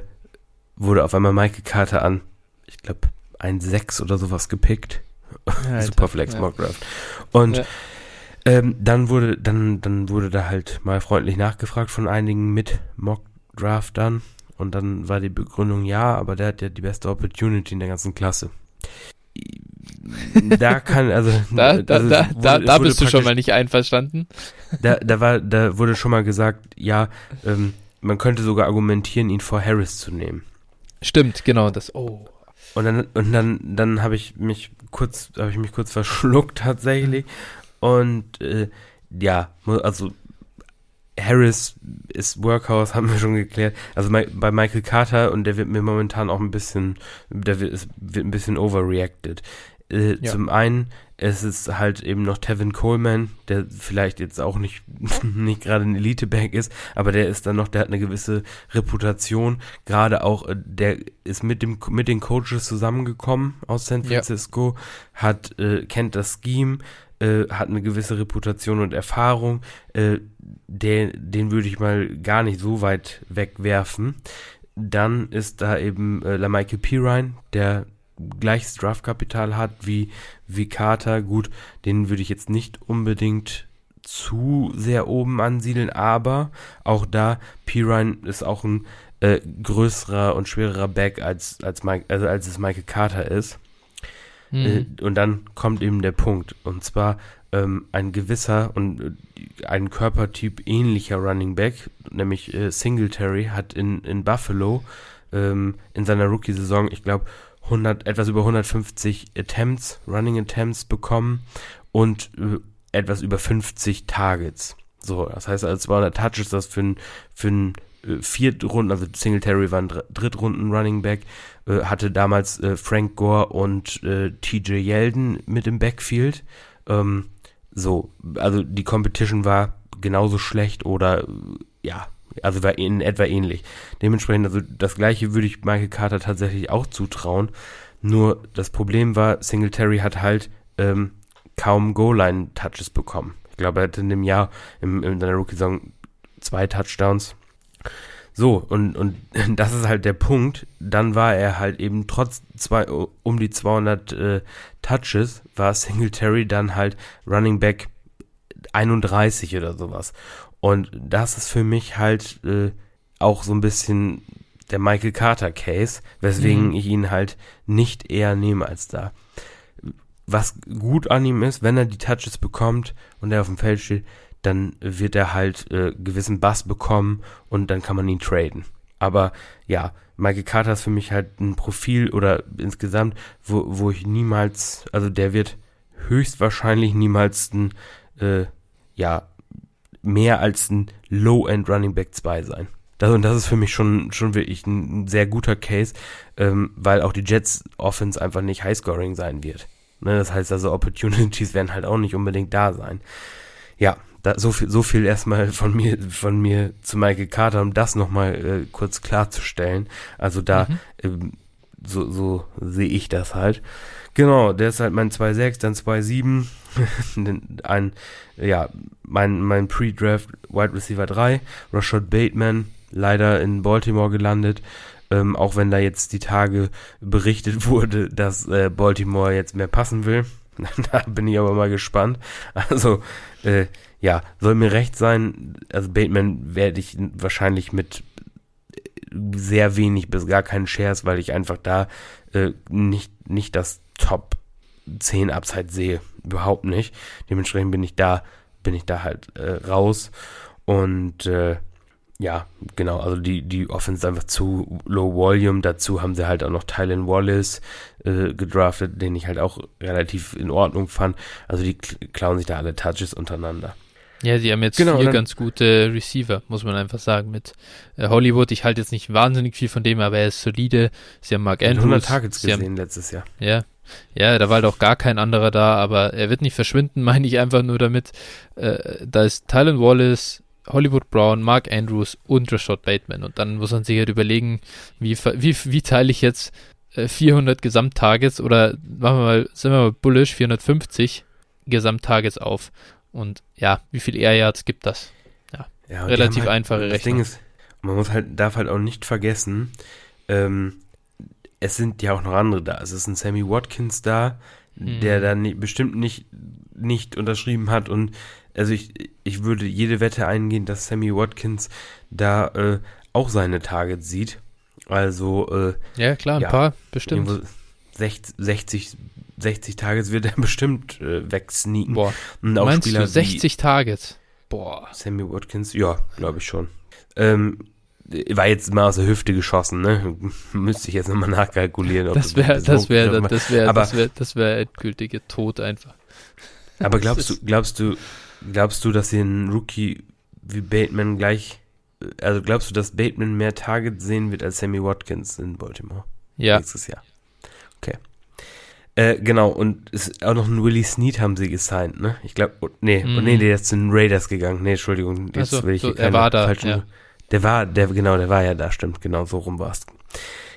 wurde auf einmal Michael Carter an, ich glaube, ein 6 oder sowas gepickt. Ja, Superflex ja. Mock Draft. Und ja. Ähm, dann wurde, dann, dann wurde da halt mal freundlich nachgefragt von einigen mit Mock Draftern Und dann war die Begründung, ja, aber der hat ja die beste Opportunity in der ganzen Klasse. Da kann, also. da, da, also da, wurde, da, da bist du schon mal nicht einverstanden. Da, da war, da wurde schon mal gesagt, ja, ähm, man könnte sogar argumentieren, ihn vor Harris zu nehmen. Stimmt, genau, das, oh. Und dann, und dann, dann habe ich mich kurz, habe ich mich kurz verschluckt tatsächlich. Und äh, ja, also Harris ist Workhouse, haben wir schon geklärt. Also bei Michael Carter und der wird mir momentan auch ein bisschen, der wird, wird ein bisschen overreacted. Äh, ja. Zum einen, es ist halt eben noch Tevin Coleman, der vielleicht jetzt auch nicht, nicht gerade ein Elite-Back ist, aber der ist dann noch, der hat eine gewisse Reputation. Gerade auch, äh, der ist mit dem, mit den Coaches zusammengekommen aus San Francisco, ja. hat, äh, kennt das Scheme, äh, hat eine gewisse Reputation und Erfahrung, äh, den, den würde ich mal gar nicht so weit wegwerfen. Dann ist da eben äh, LaMichael Pirine, der gleiches Draftkapital hat wie, wie Carter. Gut, den würde ich jetzt nicht unbedingt zu sehr oben ansiedeln, aber auch da, Pirine ist auch ein äh, größerer und schwererer Back als, als, Mike, also als es Michael Carter ist. Mhm. Äh, und dann kommt eben der Punkt. Und zwar ähm, ein gewisser und äh, ein Körpertyp ähnlicher Running Back, nämlich äh, Singletary, hat in, in Buffalo ähm, in seiner Rookie-Saison, ich glaube, 100, etwas über 150 Attempts, Running Attempts bekommen und äh, etwas über 50 Targets. So, das heißt also 200 Touches, das für ein, für ein äh, Viertrunden, also Singletary war ein Drittrunden Running Back, äh, hatte damals äh, Frank Gore und äh, TJ Yeldon mit im Backfield. Ähm, so, also die Competition war genauso schlecht oder ja, also war in etwa ähnlich. Dementsprechend, also das gleiche würde ich Michael Carter tatsächlich auch zutrauen. Nur das Problem war, Singletary hat halt ähm, kaum Goal-Line-Touches bekommen. Ich glaube, er hatte in dem Jahr im, in seiner Rookie-Saison zwei Touchdowns. So, und, und das ist halt der Punkt. Dann war er halt eben trotz zwei, um die 200 äh, Touches, war Singletary dann halt Running Back 31 oder sowas. Und das ist für mich halt äh, auch so ein bisschen der Michael Carter Case, weswegen mhm. ich ihn halt nicht eher nehme als da. Was gut an ihm ist, wenn er die Touches bekommt und er auf dem Feld steht, dann wird er halt äh, gewissen Bass bekommen und dann kann man ihn traden. Aber ja, Michael Carter ist für mich halt ein Profil oder insgesamt, wo, wo ich niemals, also der wird höchstwahrscheinlich niemals ein, äh, ja, mehr als ein Low-End Running Back 2 sein. Das, und das ist für mich schon, schon wirklich ein sehr guter Case, ähm, weil auch die Jets Offense einfach nicht Highscoring sein wird. Ne, das heißt also, Opportunities werden halt auch nicht unbedingt da sein. Ja, da, so viel, so viel erstmal von mir, von mir zu Michael Carter, um das nochmal äh, kurz klarzustellen. Also da, mhm. ähm, so, so sehe ich das halt. Genau, der ist halt mein 2.6, dann 2.7, ein, ja, mein, mein Pre-Draft Wide Receiver 3, Rashad Bateman, leider in Baltimore gelandet. Ähm, auch wenn da jetzt die Tage berichtet wurde, dass äh, Baltimore jetzt mehr passen will. da bin ich aber mal gespannt. Also, äh, ja, soll mir recht sein. Also Bateman werde ich wahrscheinlich mit sehr wenig bis gar keinen Shares, weil ich einfach da äh, nicht, nicht das Top 10 Upside sehe. Überhaupt nicht. Dementsprechend bin ich da, bin ich da halt äh, raus. Und äh, ja, genau, also die, die Offense ist einfach zu low volume. Dazu haben sie halt auch noch Tylen Wallace äh, gedraftet, den ich halt auch relativ in Ordnung fand. Also die klauen sich da alle Touches untereinander. Ja, sie haben jetzt genau, vier ganz gute Receiver, muss man einfach sagen. Mit äh, Hollywood, ich halte jetzt nicht wahnsinnig viel von dem, aber er ist solide. Sie haben Mark Andrews. 100 Targets gesehen haben, letztes Jahr. Ja, ja, da war halt auch gar kein anderer da, aber er wird nicht verschwinden, meine ich einfach nur damit. Äh, da ist Tylen Wallace, Hollywood Brown, Mark Andrews und Rashad Bateman. Und dann muss man sich halt überlegen, wie, wie, wie teile ich jetzt äh, 400 Gesamttargets oder machen wir mal, sind wir mal bullish, 450 Gesamttargets auf. Und ja, wie viel Air Yards gibt das? Ja, ja relativ halt, einfache Rechnung. Das Ding ist, man muss halt, darf halt auch nicht vergessen, ähm, es sind ja auch noch andere da. Es ist ein Sammy Watkins da, hm. der dann nie, bestimmt nicht, nicht unterschrieben hat und also ich, ich würde jede Wette eingehen, dass Sammy Watkins da äh, auch seine Targets sieht. Also, äh, Ja, klar, ein Ja, paar, bestimmt. irgendwo 60, 60, 60 Tages wird er bestimmt äh, wegsneaken. Boah, Und auch meinst Spieler du 60 Targets? Boah. Sammy Watkins, ja, glaube ich schon. Ähm, war jetzt mal aus der Hüfte geschossen, ne? Müsste ich jetzt nochmal nachkalkulieren. ob Das wäre, so das wäre, das wäre, das wäre, das wäre endgültige Tod einfach. Aber glaubst du, glaubst du, glaubst du, dass ihr einen Rookie wie Bateman gleich, also glaubst du, dass Bateman mehr Targets sehen wird als Sammy Watkins in Baltimore Ja, nächstes Jahr? Okay. Äh, genau, und ist auch noch ein Willie Snead haben sie gesigned, ne? Ich glaube, nee, Mhm. nee, der ist zu den Raiders gegangen. Nee, Entschuldigung, jetzt so, will ich so, hier er keine war da, falschen- ja. Der war, der, genau, der war ja da, stimmt, genau, so rum war's.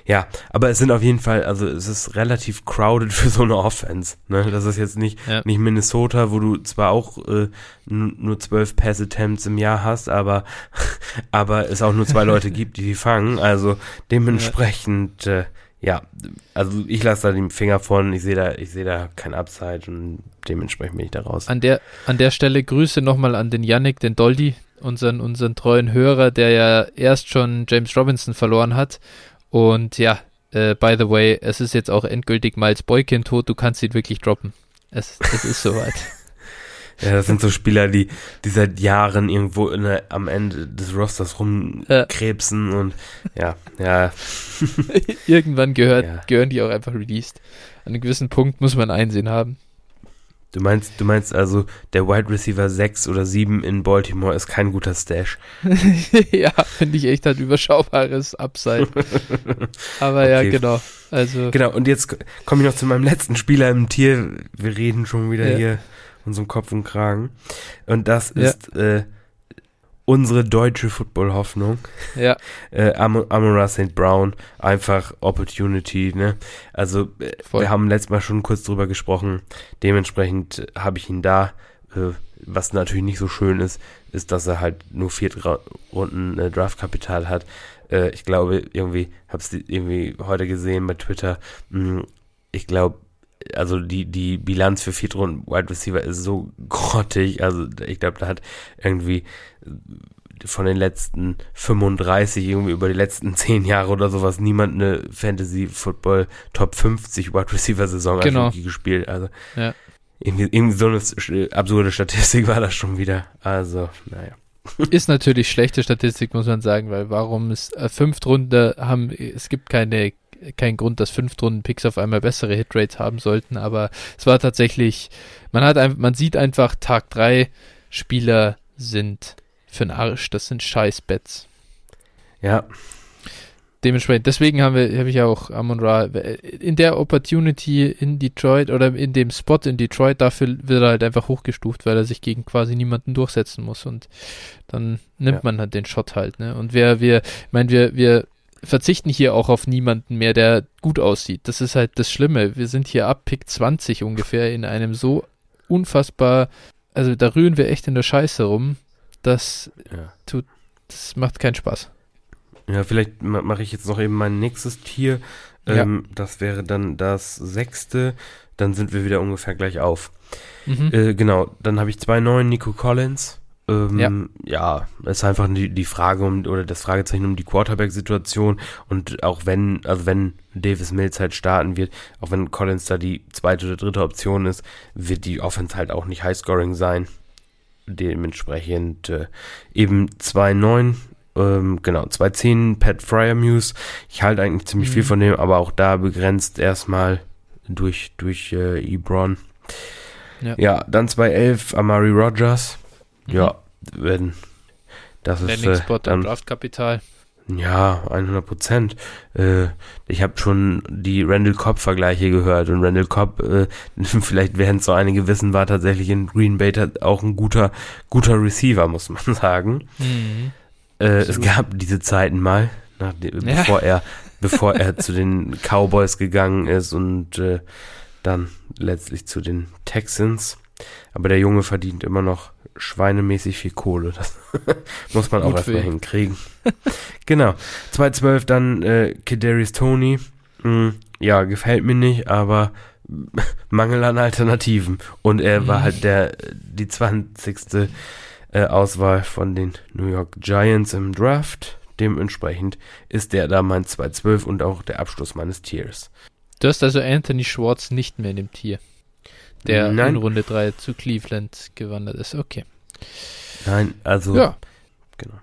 Ja, aber es sind auf jeden Fall, also es ist relativ crowded für so eine Offense. Ne? Das ist jetzt nicht, Ja. nicht Minnesota, wo du zwar auch äh, nur zwölf Pass-Attempts im Jahr hast, aber, aber es auch nur zwei Leute gibt, die die fangen. Also dementsprechend, ja, äh, ja also ich lasse da den Finger von, ich sehe da, ich sehe da kein Upside und dementsprechend bin ich da raus. an der, an der Stelle Grüße nochmal an den Yannick, den Doldi, unseren, unseren treuen Hörer, der ja erst schon James Robinson verloren hat. Und ja, äh, by the way, es ist jetzt auch endgültig Miles Boykin tot, du kannst ihn wirklich droppen. Es, es ist soweit. Ja, das sind so Spieler, die, die seit Jahren irgendwo der, am Ende des Rosters rumkrebsen und ja, ja, Irgendwann gehört, Ja. gehören die auch einfach released. An einem gewissen Punkt muss man Einsehen haben. Du meinst, du meinst also, der Wide Receiver 6 oder 7 in Baltimore ist kein guter Stash. ja, finde ich echt ein überschaubares Upside. Aber ja, Okay. genau. Also, Genau, und jetzt komme ich noch zu meinem letzten Spieler im Tier. Wir reden schon wieder Ja. hier unserem Kopf und Kragen. Und das Ja. ist äh, unsere deutsche Football-Hoffnung. ja, Äh, Am Amara St. Brown, einfach Opportunity, ne? Also, äh, wir haben letztes Mal schon kurz drüber gesprochen. Dementsprechend äh, habe ich ihn da. Äh, was natürlich nicht so schön ist, ist, dass er halt nur vier Runden äh, Draftkapital hat. Äh, ich glaube, irgendwie, hab's irgendwie heute gesehen bei Twitter. Mh, ich glaube, also die, die Bilanz für Viertrunden Wide Receiver ist so grottig. Also ich glaube, da hat irgendwie von den letzten 35 irgendwie über die letzten 10 Jahre oder sowas niemand eine Fantasy Football Top 50 Wide Receiver Saison Genau. Gespielt. Also Ja. irgendwie, irgendwie so eine absurde Statistik war das schon wieder. Also, naja. ist natürlich schlechte Statistik, muss man sagen, weil warum ist äh, Fünftrunde haben, es gibt keine, keinen Grund, dass Fünftrunden-Picks auf einmal bessere Hitrates haben sollten, aber es war tatsächlich, man hat ein, man sieht einfach, Tag 3 Spieler sind für den Arsch, das sind scheiß Bets. Ja, Dementsprechend, deswegen haben wir, habe ich ja auch Amon Ra in der Opportunity in Detroit oder in dem Spot in Detroit, dafür wird er halt einfach hochgestuft, weil er sich gegen quasi niemanden durchsetzen muss und dann nimmt Ja. man halt den Shot halt, ne? Und wir, wir, ich meine, wir, wir verzichten hier auch auf niemanden mehr, der gut aussieht. Das ist halt das Schlimme. Wir sind hier ab Pick 20 ungefähr in einem so unfassbar, also da rühren wir echt in der Scheiße rum, das, ja. das macht keinen Spaß. Ja, vielleicht ma- mache ich jetzt noch eben mein nächstes Tier. Ja. Ähm, Das wäre dann das sechste. Dann sind wir wieder ungefähr gleich auf. Mhm. Äh, genau, dann habe ich zwei neuen Nico Collins. Ähm, ja. ist einfach die, die Frage um, oder das Fragezeichen um die Quarterback-Situation und auch wenn, also wenn Davis Mills halt starten wird, auch wenn Collins da die zweite oder dritte Option ist, wird die Offense halt auch nicht Highscoring sein. Dementsprechend äh, eben 2-9, ähm, genau, 2-10 Pat Fryermuse. Ich halte eigentlich ziemlich Mhm. viel von dem, aber auch da begrenzt erstmal durch, durch äh, Ebron. Ja. Ja, dann 2-11 Amari Rogers. Mhm. Ja, wenn das ist äh, Landing-Spot und dann, Draftkapital. ja 100 Prozent. Äh, ich habe schon die Randall Cobb Vergleiche gehört und Randall Cobb, äh, vielleicht werden es so einige wissen, war tatsächlich in Green Bay auch ein guter guter Receiver, muss man sagen. Mhm. Äh, es gab diese Zeiten mal, nach, Ja. bevor er bevor er zu den Cowboys gegangen ist und äh, dann letztlich zu den Texans. Aber der Junge verdient immer noch schweinemäßig viel Kohle. Das muss man auch erstmal hinkriegen. genau. 212 dann äh, Kadarius Tony. Mm, ja, gefällt mir nicht, aber Mangel an Alternativen. Und er war Mhm. halt der die 20. Äh, Auswahl von den New York Giants im Draft. dementsprechend ist der da mein 212 und auch der Abschluss meines Tiers. Du hast also Anthony Schwartz nicht mehr in dem Tier, der Nein. in Runde 3 zu Cleveland gewandert ist. Okay. Nein, also. Ja. Genau.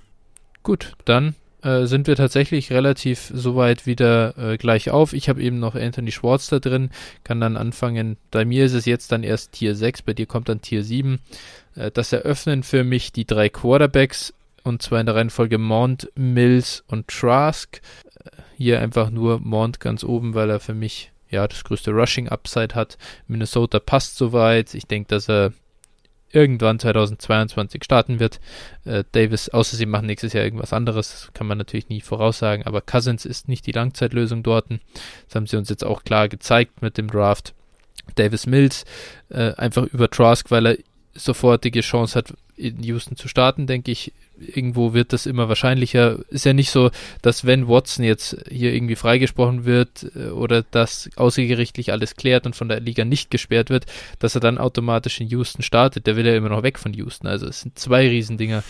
Gut, dann äh, sind wir tatsächlich relativ soweit wieder äh, gleich auf. Ich habe eben noch Anthony Schwartz da drin, kann dann anfangen. Bei mir ist es jetzt dann erst Tier 6, bei dir kommt dann Tier 7. Äh, das eröffnen für mich die drei Quarterbacks und zwar in der Reihenfolge Mont, Mills und Trask. Äh, hier einfach nur Mont ganz oben, weil er für mich ja das größte Rushing Upside hat. Minnesota passt soweit. Ich denke, dass er irgendwann 2022 starten wird. Äh, Davis, außer sie machen nächstes Jahr irgendwas anderes, kann man natürlich nie voraussagen, aber Cousins ist nicht die Langzeitlösung dort. Das haben sie uns jetzt auch klar gezeigt mit dem Draft. Davis Mills äh, einfach über Trask, weil er sofortige Chance hat, in Houston zu starten, denke ich, irgendwo wird das immer wahrscheinlicher. Ist ja nicht so, dass wenn Watson jetzt hier irgendwie freigesprochen wird äh, oder dass außergerichtlich alles klärt und von der Liga nicht gesperrt wird, dass er dann automatisch in Houston startet. Der will ja immer noch weg von Houston. Also es sind zwei Riesendinger.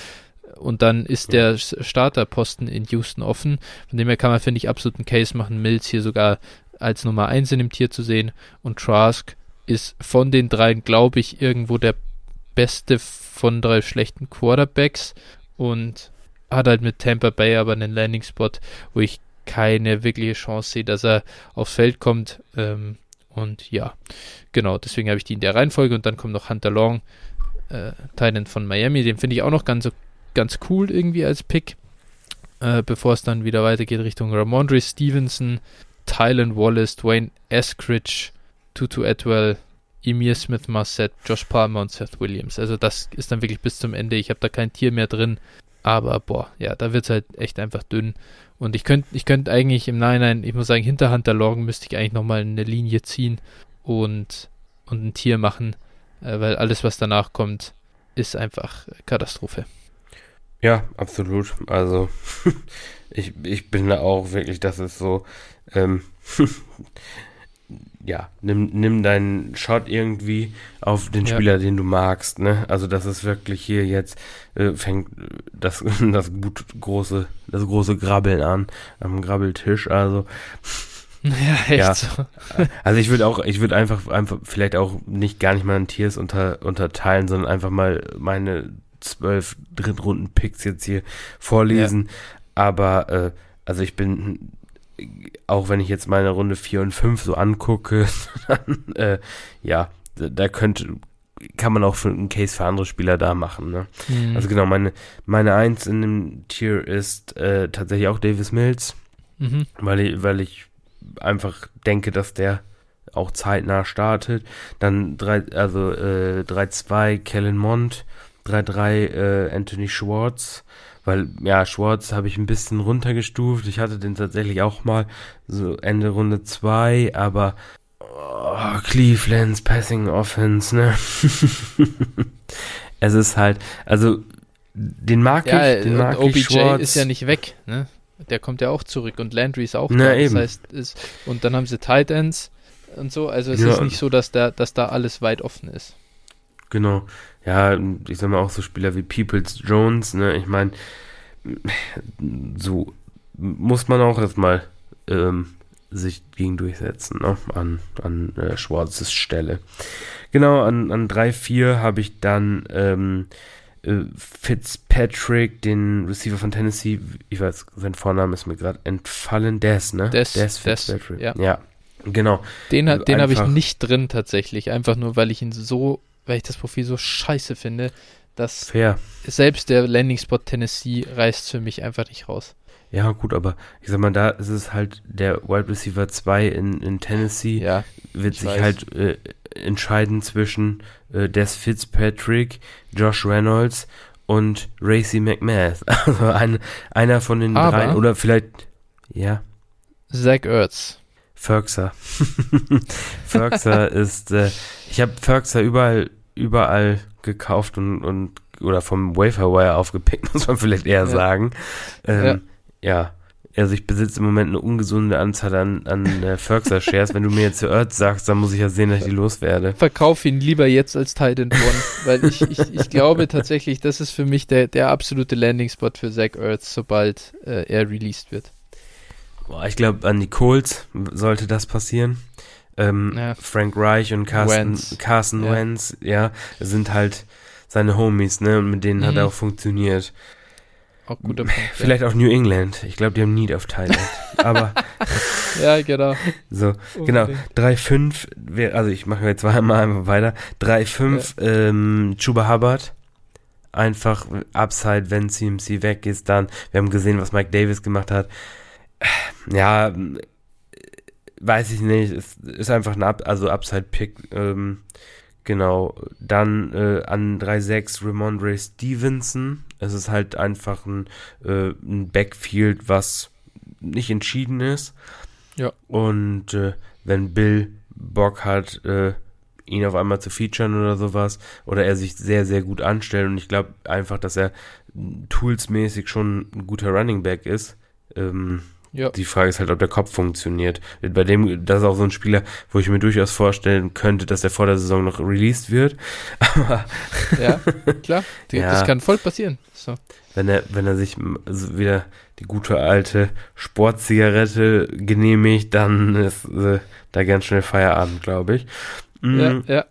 Und dann ist der Starterposten in Houston offen. Von dem her kann man, finde ich, absolut einen Case machen, Mills hier sogar als Nummer 1 in dem Tier zu sehen. Und Trask ist von den dreien, glaube ich, irgendwo der beste von drei schlechten Quarterbacks und hat halt mit Tampa Bay aber einen Landing-Spot, wo ich keine wirkliche Chance sehe, dass er aufs Feld kommt. Ähm, und ja, genau, deswegen habe ich die in der Reihenfolge und dann kommt noch Hunter Long, äh, Titan von Miami, den finde ich auch noch ganz, ganz cool irgendwie als Pick, äh, bevor es dann wieder weitergeht Richtung Ramondre Stevenson, Tylen Wallace, Dwayne Eskridge, Tutu Atwell, Emir Smith Marset, Josh Palmer und Seth Williams. Also das ist dann wirklich bis zum Ende. Ich habe da kein Tier mehr drin. Aber boah, ja, da wird es halt echt einfach dünn. Und ich könnte ich könnt eigentlich im Nachhinein, ich muss sagen, hinter Hunter Long müsste ich eigentlich nochmal eine Linie ziehen und, und ein Tier machen, äh, weil alles, was danach kommt, ist einfach Katastrophe. Ja, absolut. Also ich, ich bin da auch wirklich, das ist so, ähm, ja, nimm, nimm deinen Shot irgendwie auf den Ja. Spieler, den du magst, ne? Also das ist wirklich hier jetzt, äh, fängt das, das gut große, das große Grabbeln an am Grabbeltisch. Also, Ja, echt Ja. so. also ich würde auch, ich würde einfach, einfach vielleicht auch nicht gar nicht mal in Tiers unter, unterteilen, sondern einfach mal meine zwölf Drittrunden-Picks jetzt hier vorlesen. Aber äh, also ich bin auch wenn ich jetzt meine Runde 4 und 5 so angucke, dann, äh, ja, da- da könnte, kann man auch für einen Case für andere Spieler da machen, ne? Mhm. Also genau, meine, meine Eins in dem Tier ist äh, tatsächlich auch Davis Mills, mhm. weil ich, weil ich einfach denke, dass der auch zeitnah startet. Dann drei, also äh, 3-2 Kellen Mond, 3-3 äh, Anthony Schwartz, weil ja, Schwartz habe ich ein bisschen runtergestuft. Ich hatte den tatsächlich auch mal so Ende Runde 2, aber oh, Clevelands Passing Offense, ne? es ist halt, also den mag Ja, ich, den mag OBJ ich Schwartz. ist ja nicht weg, ne? Der kommt ja auch zurück und Landry ist auch Na, da. eben. Das heißt, ist, und dann haben sie Tight Ends und so. Also es Ja, ist nicht so, dass da, dass da alles weit offen ist. Genau. Ja, ich sag mal auch so Spieler wie Peoples Jones, ne? Ich meine, so muss man auch erstmal ähm, sich gegen durchsetzen, ne? An, an äh, Schwarzes Stelle. Genau, an, an 3-4 habe ich dann ähm, äh, Fitzpatrick, den Receiver von Tennessee, ich weiß, sein Vorname ist mir gerade entfallen, Des, ne? Des, Des Des, Fitzpatrick. ja. ja, genau. Den, den habe ich nicht drin tatsächlich. Einfach nur, weil ich ihn so, weil ich das Profil so scheiße finde, dass Fair. selbst der Landing-Spot Tennessee reißt für mich einfach nicht raus. Ja, gut, aber ich sag mal, da ist es halt der Wide Receiver 2 in, in Tennessee, Ja, wird ich sich weiß. halt äh, entscheiden zwischen äh, Des Fitzpatrick, Josh Reynolds und Racy McMath. Also ein, einer von den Aber- dreien, oder vielleicht, ja, Zach Ertz. Ferkser. Ferkser ist, äh, ich habe Ferkser überall, überall gekauft und, und oder vom Waferwire aufgepickt, muss man vielleicht eher Ja. sagen. Ähm, ja. also ich besitze im Moment eine ungesunde Anzahl an, an äh, Ferguson Shares. Wenn du mir jetzt Earth sagst, dann muss ich ja sehen, dass ich die loswerde. Verkauf ihn lieber jetzt als Titan One, weil ich, ich, ich glaube tatsächlich, das ist für mich der, der absolute Landing-Spot für Zach Earth, sobald äh, er released wird. Boah, ich glaube, an die Colts sollte das passieren. Ähm, ja. Frank Reich und Carson Wentz, Carson ja. Wentz ja, sind halt seine Homies, ne? Und mit denen mhm. hat er auch funktioniert. Auch guter Punkt. Vielleicht ja. auch New England. Ich glaube, die haben Need auf Thailand. Aber. ja, genau. So, genau. Unbedingt. genau. 3-5, also ich mache jetzt zweimal einfach weiter. 3-5, ja. ähm, Chuba Hubbard. Einfach Upside, wenn CMC weg ist, dann. Wir haben gesehen, was Mike Davis gemacht hat. Ja, weiß ich nicht. Es ist einfach ein Up, also Upside-Pick. Ähm, Genau, dann äh, an 3-6 Ramondre Stevenson. Es ist halt einfach ein, äh, ein Backfield, was nicht entschieden ist. Ja. Und äh, wenn Bill Bock hat, äh, ihn auf einmal zu featuren oder sowas, oder er sich sehr, sehr gut anstellt und ich glaube einfach, dass er toolsmäßig schon ein guter Running Back ist, ähm, ja. Die Frage ist halt, ob der Kopf funktioniert. Bei dem, das ist auch so ein Spieler, wo ich mir durchaus vorstellen könnte, dass er vor der Saison noch released wird. Aber ja, klar. Die, ja. Das kann voll passieren. So. Wenn er, wenn er sich also wieder die gute alte Sportzigarette genehmigt, dann ist äh, da ganz schnell Feierabend, glaube ich. Mhm. Ja, ja.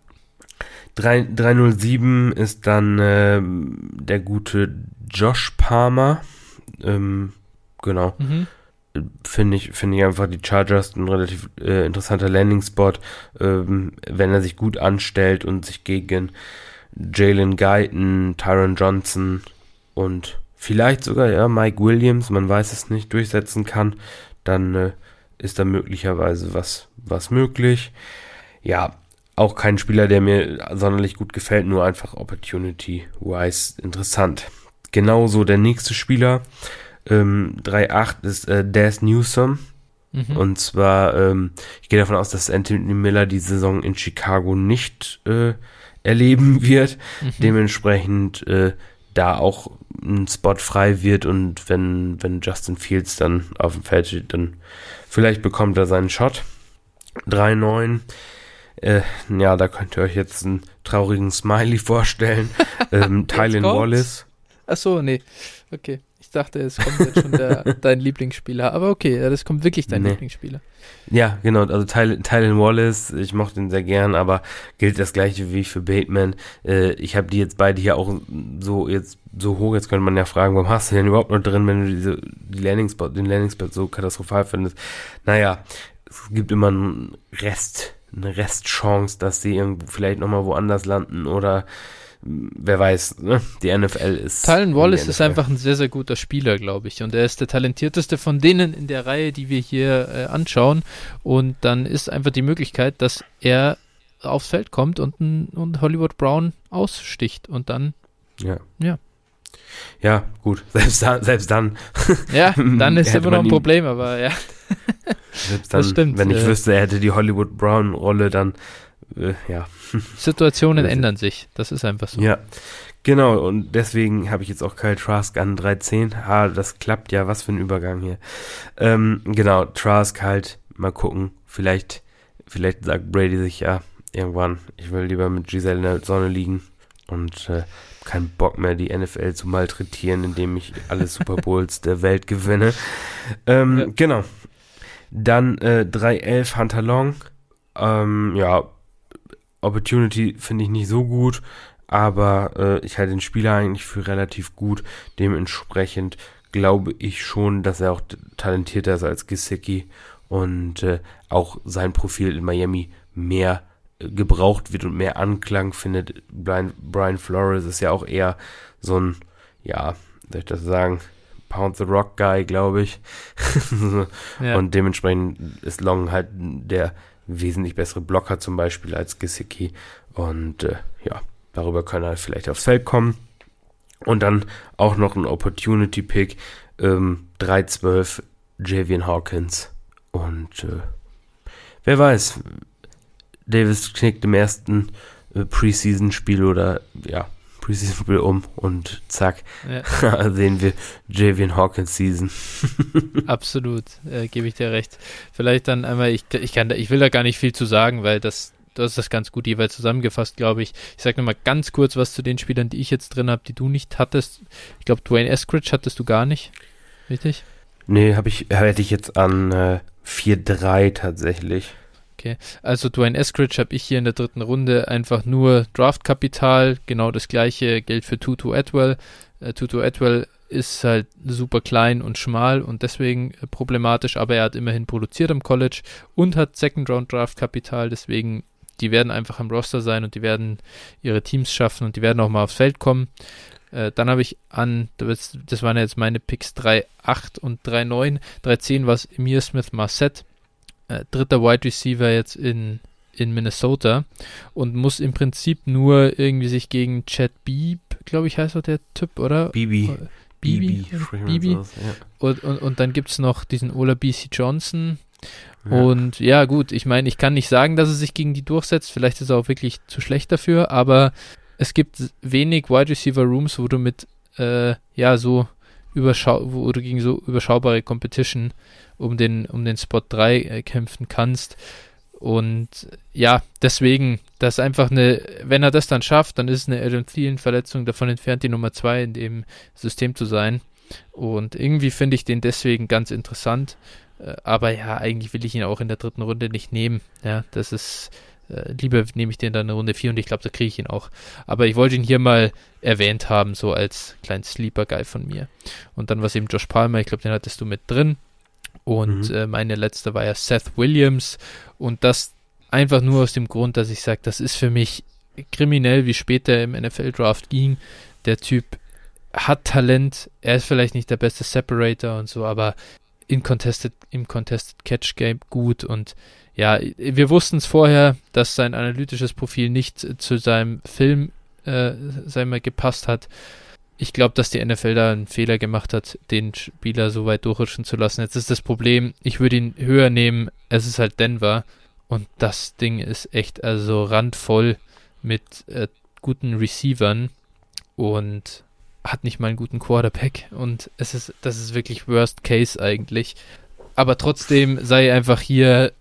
3, 307 ist dann äh, der gute Josh Palmer. Ähm, genau. Mhm finde ich, finde ich einfach die Chargers ein relativ äh, interessanter Landing-Spot, ähm, wenn er sich gut anstellt und sich gegen Jalen Guyton, Tyron Johnson und vielleicht sogar ja Mike Williams, man weiß es nicht, durchsetzen kann, dann äh, ist da möglicherweise was, was möglich. Ja, auch kein Spieler, der mir sonderlich gut gefällt, nur einfach Opportunity-wise interessant. Genauso der nächste Spieler, ähm, 3.8 ist äh, Daz Newsom. Mhm. Und zwar, ähm, ich gehe davon aus, dass Anthony Miller die Saison in Chicago nicht äh, erleben wird. Mhm. Dementsprechend äh, da auch ein Spot frei wird und wenn, wenn Justin Fields dann auf dem Feld steht, dann vielleicht bekommt er seinen Shot. 3-9. Äh, ja, da könnt ihr euch jetzt einen traurigen Smiley vorstellen. ähm, Tylen Wallace. Ach so, nee. Okay. Ich dachte, es kommt jetzt schon der, dein Lieblingsspieler. Aber okay, das kommt wirklich dein nee. Lieblingsspieler. Ja, genau. Also Tylen, Wallace, ich mochte ihn sehr gern, aber gilt das gleiche wie für Bateman. Äh, ich habe die jetzt beide hier auch so jetzt so hoch. Jetzt könnte man ja fragen, warum hast du den überhaupt noch drin, wenn du diese, die Landingspot, den Landingspot so katastrophal findest? Naja, es gibt immer einen Rest, eine Restchance, dass sie irgendwo vielleicht nochmal woanders landen oder wer weiß, ne? die NFL ist. Tylen Wallace ist einfach ein sehr, sehr guter Spieler, glaube ich. Und er ist der talentierteste von denen in der Reihe, die wir hier äh, anschauen. Und dann ist einfach die Möglichkeit, dass er aufs Feld kommt und, und Hollywood Brown aussticht. Und dann, ja. ja. Ja, gut. Selbst dann, selbst dann. Ja, dann ist immer noch ein Problem, aber ja. Selbst dann, stimmt, wenn ich äh, wüsste, er hätte die Hollywood Brown Rolle, dann äh, ja. Situationen ändern sich. Das ist einfach so. Ja. Genau, und deswegen habe ich jetzt auch Kyle Trask an 13. Ah, das klappt ja, was für ein Übergang hier. Ähm, genau, Trask halt, mal gucken. Vielleicht, vielleicht sagt Brady sich ja irgendwann, ich will lieber mit Giselle in der Sonne liegen und äh, keinen Bock mehr, die NFL zu malträtieren, indem ich alle Super Bowls der Welt gewinne. Ähm, ja. Genau. Dann äh, 3-11 Hunter Long. Ähm, ja, Opportunity finde ich nicht so gut, aber äh, ich halte den Spieler eigentlich für relativ gut. Dementsprechend glaube ich schon, dass er auch talentierter ist als Gesicki und äh, auch sein Profil in Miami mehr äh, gebraucht wird und mehr Anklang findet. Brian, Brian Flores ist ja auch eher so ein, ja, soll ich das sagen, Pound the Rock Guy, glaube ich. ja. Und dementsprechend ist Long halt der wesentlich bessere Blocker zum Beispiel als Gesicki. Und äh, ja, darüber kann er vielleicht aufs Feld kommen. Und dann auch noch ein Opportunity Pick, ähm, 3-12 Javian Hawkins. Und äh, wer weiß, Davis knickt im ersten äh, Preseason-Spiel oder ja, Preseason Spiel um und zack, ja. sehen wir Javian Hawkins Season. Absolut, äh, gebe ich dir recht. Vielleicht dann einmal, ich, ich, kann, ich will da gar nicht viel zu sagen, weil das, du hast das ganz gut jeweils zusammengefasst, glaube ich. Ich sage nochmal ganz kurz was zu den Spielern, die ich jetzt drin habe, die du nicht hattest. Ich glaube, Dwayne Eskridge hattest du gar nicht, richtig? Nee, habe ich, hätte ich jetzt an äh, 4-3 tatsächlich. Okay, also Dwayne Eskridge habe ich hier in der dritten Runde einfach nur Draftkapital, genau das gleiche gilt für Tutu Atwell. Äh, Tutu Atwell ist halt super klein und schmal und deswegen äh, problematisch, aber er hat immerhin produziert am College und hat Second Round Draft Kapital, deswegen die werden einfach im Roster sein und die werden ihre Teams schaffen und die werden auch mal aufs Feld kommen. Äh, dann habe ich an, das, das waren jetzt meine Picks 3-8 und 3-9. 3-10 war es Emir Smith Marset äh, dritter Wide Receiver jetzt in, in Minnesota und muss im Prinzip nur irgendwie sich gegen Chad Beeb, glaube ich, heißt er der Typ, oder? Bibi. Bibi. Bibi. Ja. Und, und, und dann gibt es noch diesen Ola BC Johnson. Ja. Und ja, gut, ich meine, ich kann nicht sagen, dass er sich gegen die durchsetzt. Vielleicht ist er auch wirklich zu schlecht dafür, aber es gibt wenig Wide Receiver Rooms, wo du mit, äh, ja, so überschau wo du gegen so überschaubare Competition um den, um den Spot 3 äh, kämpfen kannst. Und ja, deswegen, das ist einfach eine, wenn er das dann schafft, dann ist eine Adam Thielen-Verletzung davon entfernt, die Nummer 2 in dem System zu sein. Und irgendwie finde ich den deswegen ganz interessant. Äh, aber ja, eigentlich will ich ihn auch in der dritten Runde nicht nehmen. Ja, das ist, äh, lieber nehme ich den dann in Runde 4 und ich glaube, da kriege ich ihn auch. Aber ich wollte ihn hier mal erwähnt haben, so als kleinen Sleeper-Guy von mir. Und dann war es eben Josh Palmer, ich glaube, den hattest du mit drin. Und mhm. äh, meine letzte war ja Seth Williams. Und das einfach nur aus dem Grund, dass ich sage, das ist für mich kriminell, wie später im NFL-Draft ging. Der Typ hat Talent, er ist vielleicht nicht der beste Separator und so, aber in Contested, im Contested Catch Game gut und ja, wir wussten es vorher, dass sein analytisches Profil nicht zu seinem Film äh, sei mal, gepasst hat ich glaube, dass die NFL da einen Fehler gemacht hat, den Spieler so weit durchrutschen zu lassen. Jetzt ist das Problem, ich würde ihn höher nehmen. Es ist halt Denver und das Ding ist echt also randvoll mit äh, guten Receivern und hat nicht mal einen guten Quarterback und es ist, das ist wirklich Worst Case eigentlich. Aber trotzdem sei einfach hier,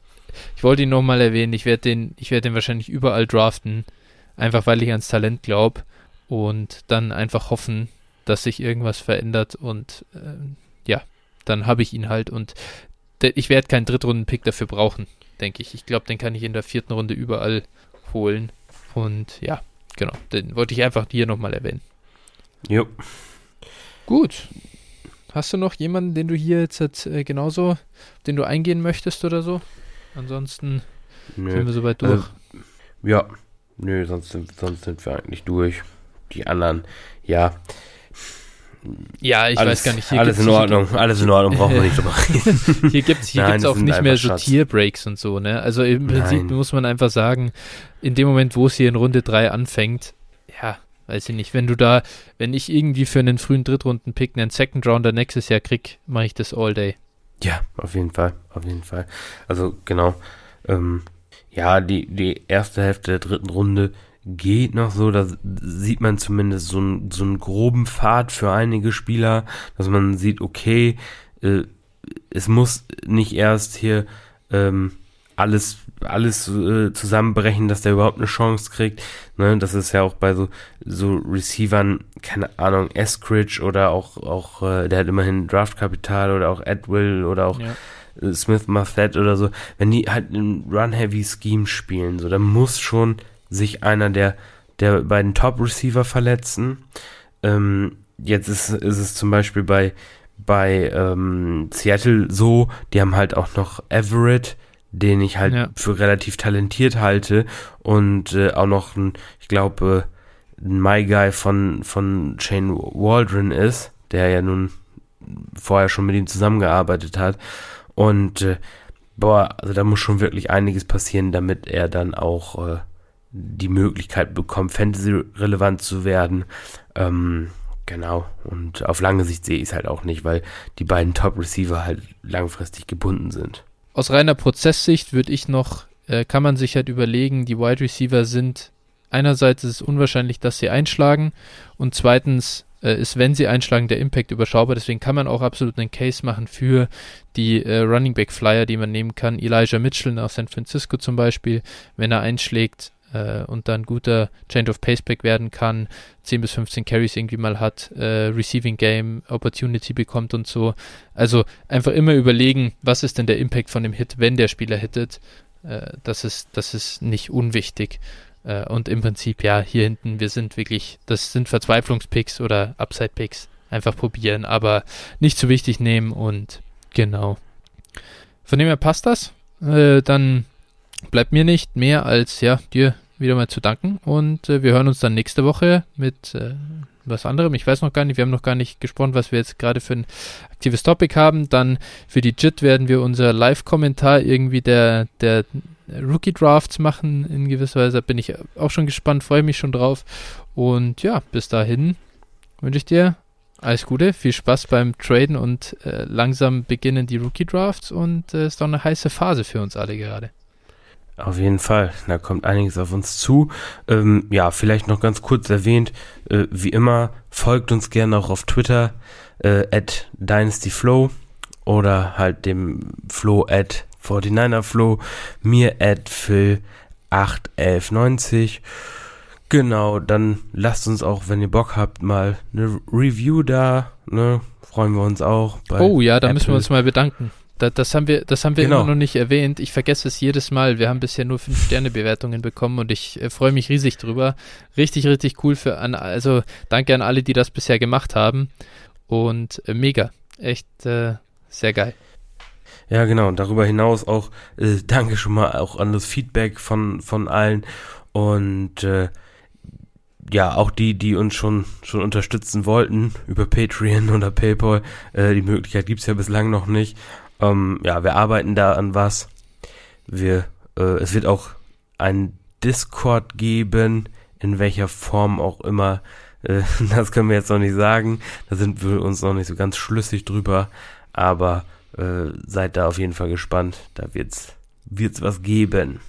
ich wollte ihn nochmal erwähnen, ich werde den, ich werde den wahrscheinlich überall draften, einfach weil ich ans Talent glaube und dann einfach hoffen, dass sich irgendwas verändert und äh, ja, dann habe ich ihn halt und ich werde keinen Drittrunden-Pick dafür brauchen, denke ich. Ich glaube, den kann ich in der vierten Runde überall holen und ja, genau, den wollte ich einfach hier nochmal erwähnen. Jo. Gut. Hast du noch jemanden, den du hier jetzt äh, genauso, den du eingehen möchtest oder so? Ansonsten Nö. sind wir soweit durch. Äh, ja, nö, sonst sind, sonst sind wir eigentlich durch die anderen, ja. Ja, ich alles, weiß gar nicht. Hier alles in Ordnung, alles in Ordnung, brauchen wir nicht drüber reden. hier gibt es hier Nein, auch nicht mehr so Tierbreaks und so, ne? Also im Prinzip Nein. muss man einfach sagen, in dem Moment, wo es hier in Runde 3 anfängt, ja, weiß ich nicht, wenn du da, wenn ich irgendwie für einen frühen Drittrunden-Pick einen Second Rounder nächstes Jahr krieg, mache ich das all day. Ja, auf jeden Fall, auf jeden Fall. Also genau, ähm, ja, die, die erste Hälfte der dritten Runde geht noch so, da sieht man zumindest so, ein, so einen groben Pfad für einige Spieler, dass man sieht, okay, äh, es muss nicht erst hier ähm, alles alles äh, zusammenbrechen, dass der überhaupt eine Chance kriegt. Ne, das ist ja auch bei so so Receivern, keine Ahnung, Eskridge oder auch auch äh, der hat immerhin Draftkapital oder auch Edwill oder auch ja. äh, Smith Muffet oder so. Wenn die halt ein Run-Heavy Scheme spielen, so, dann muss schon sich einer der, der beiden Top-Receiver verletzen. Ähm, jetzt ist, ist es zum Beispiel bei, bei ähm, Seattle so, die haben halt auch noch Everett, den ich halt ja. für relativ talentiert halte und äh, auch noch ein, ich glaube, äh, ein My Guy von, von Shane Waldron ist, der ja nun vorher schon mit ihm zusammengearbeitet hat und äh, boah, also da muss schon wirklich einiges passieren, damit er dann auch äh, die Möglichkeit bekommt, Fantasy-relevant zu werden. Ähm, genau. Und auf lange Sicht sehe ich es halt auch nicht, weil die beiden Top-Receiver halt langfristig gebunden sind. Aus reiner Prozesssicht würde ich noch, äh, kann man sich halt überlegen, die Wide Receiver sind einerseits ist es unwahrscheinlich, dass sie einschlagen und zweitens äh, ist, wenn sie einschlagen, der Impact überschaubar. Deswegen kann man auch absolut einen Case machen für die äh, Running Back Flyer, die man nehmen kann. Elijah Mitchell nach San Francisco zum Beispiel, wenn er einschlägt äh, und dann guter Change of Paceback werden kann, 10 bis 15 Carries irgendwie mal hat, äh, Receiving Game Opportunity bekommt und so. Also einfach immer überlegen, was ist denn der Impact von dem Hit, wenn der Spieler hittet. Äh, das, ist, das ist nicht unwichtig. Äh, und im Prinzip, ja, hier hinten, wir sind wirklich, das sind Verzweiflungspicks oder Upside-Picks. Einfach probieren, aber nicht zu wichtig nehmen und genau. Von dem her passt das. Äh, dann bleibt mir nicht mehr als, ja, dir wieder mal zu danken und äh, wir hören uns dann nächste Woche mit äh, was anderem. Ich weiß noch gar nicht, wir haben noch gar nicht gesprochen, was wir jetzt gerade für ein aktives Topic haben. Dann für die JIT werden wir unser Live-Kommentar irgendwie der, der Rookie-Drafts machen in gewisser Weise. Bin ich auch schon gespannt, freue mich schon drauf. Und ja, bis dahin wünsche ich dir alles Gute, viel Spaß beim Traden und äh, langsam beginnen die Rookie-Drafts und es äh, ist doch eine heiße Phase für uns alle gerade. Auf jeden Fall, da kommt einiges auf uns zu. Ähm, ja, vielleicht noch ganz kurz erwähnt, äh, wie immer, folgt uns gerne auch auf Twitter, äh, at DynastyFlow oder halt dem Flow at 49er Flow, mir at Phil81190. Genau, dann lasst uns auch, wenn ihr Bock habt, mal eine Review da, ne? Freuen wir uns auch. oh ja, da Apple. müssen wir uns mal bedanken. Da, das haben wir, das haben wir genau. immer noch nicht erwähnt. Ich vergesse es jedes Mal. Wir haben bisher nur 5-Sterne-Bewertungen bekommen und ich äh, freue mich riesig drüber. Richtig, richtig cool für an, also danke an alle, die das bisher gemacht haben. Und äh, mega. Echt äh, sehr geil. Ja, genau. Und darüber hinaus auch äh, danke schon mal auch an das Feedback von, von allen. Und äh, ja, auch die, die uns schon, schon unterstützen wollten über Patreon oder PayPal. Äh, die Möglichkeit gibt's ja bislang noch nicht. Ähm, ja, wir arbeiten da an was. Wir, äh, es wird auch ein Discord geben, in welcher Form auch immer. Äh, das können wir jetzt noch nicht sagen. Da sind wir uns noch nicht so ganz schlüssig drüber. Aber äh, seid da auf jeden Fall gespannt. Da wird's, wird's was geben.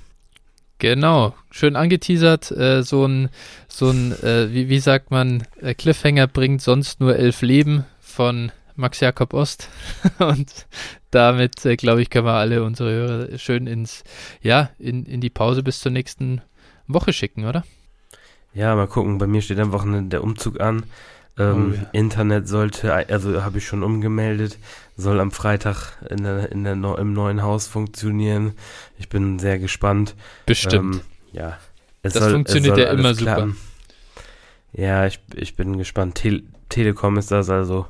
Genau, schön angeteasert. Äh, so ein, so ein, äh, wie, wie sagt man, äh, Cliffhanger bringt sonst nur elf Leben von Max Jakob Ost. Und damit, äh, glaube ich, können wir alle unsere Hörer schön ins, ja, in, in die Pause bis zur nächsten Woche schicken, oder? Ja, mal gucken. Bei mir steht am Wochenende der Umzug an. Ähm, oh, ja. Internet sollte, also habe ich schon umgemeldet, soll am Freitag in der, in der, im neuen Haus funktionieren. Ich bin sehr gespannt. Bestimmt. Ähm, ja. das soll, funktioniert ja immer klappen. super. Ja, ich, ich bin gespannt. Te Telekom ist das also.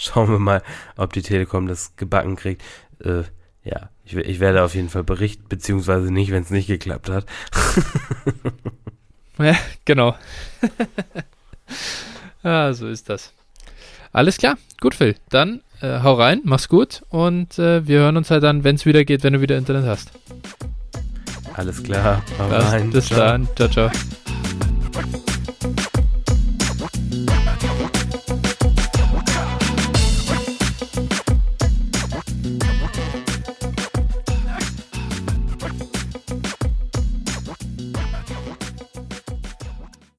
Schauen wir mal, ob die Telekom das gebacken kriegt. Äh, ja, ich, ich werde auf jeden Fall berichten, beziehungsweise nicht, wenn es nicht geklappt hat. ja, genau. Ja, so ist das. Alles klar, gut, Phil. Dann äh, hau rein, mach's gut und äh, wir hören uns halt dann, wenn es wieder geht, wenn du wieder Internet hast. Alles klar, hau rein. Bis ciao. dann, ciao, ciao.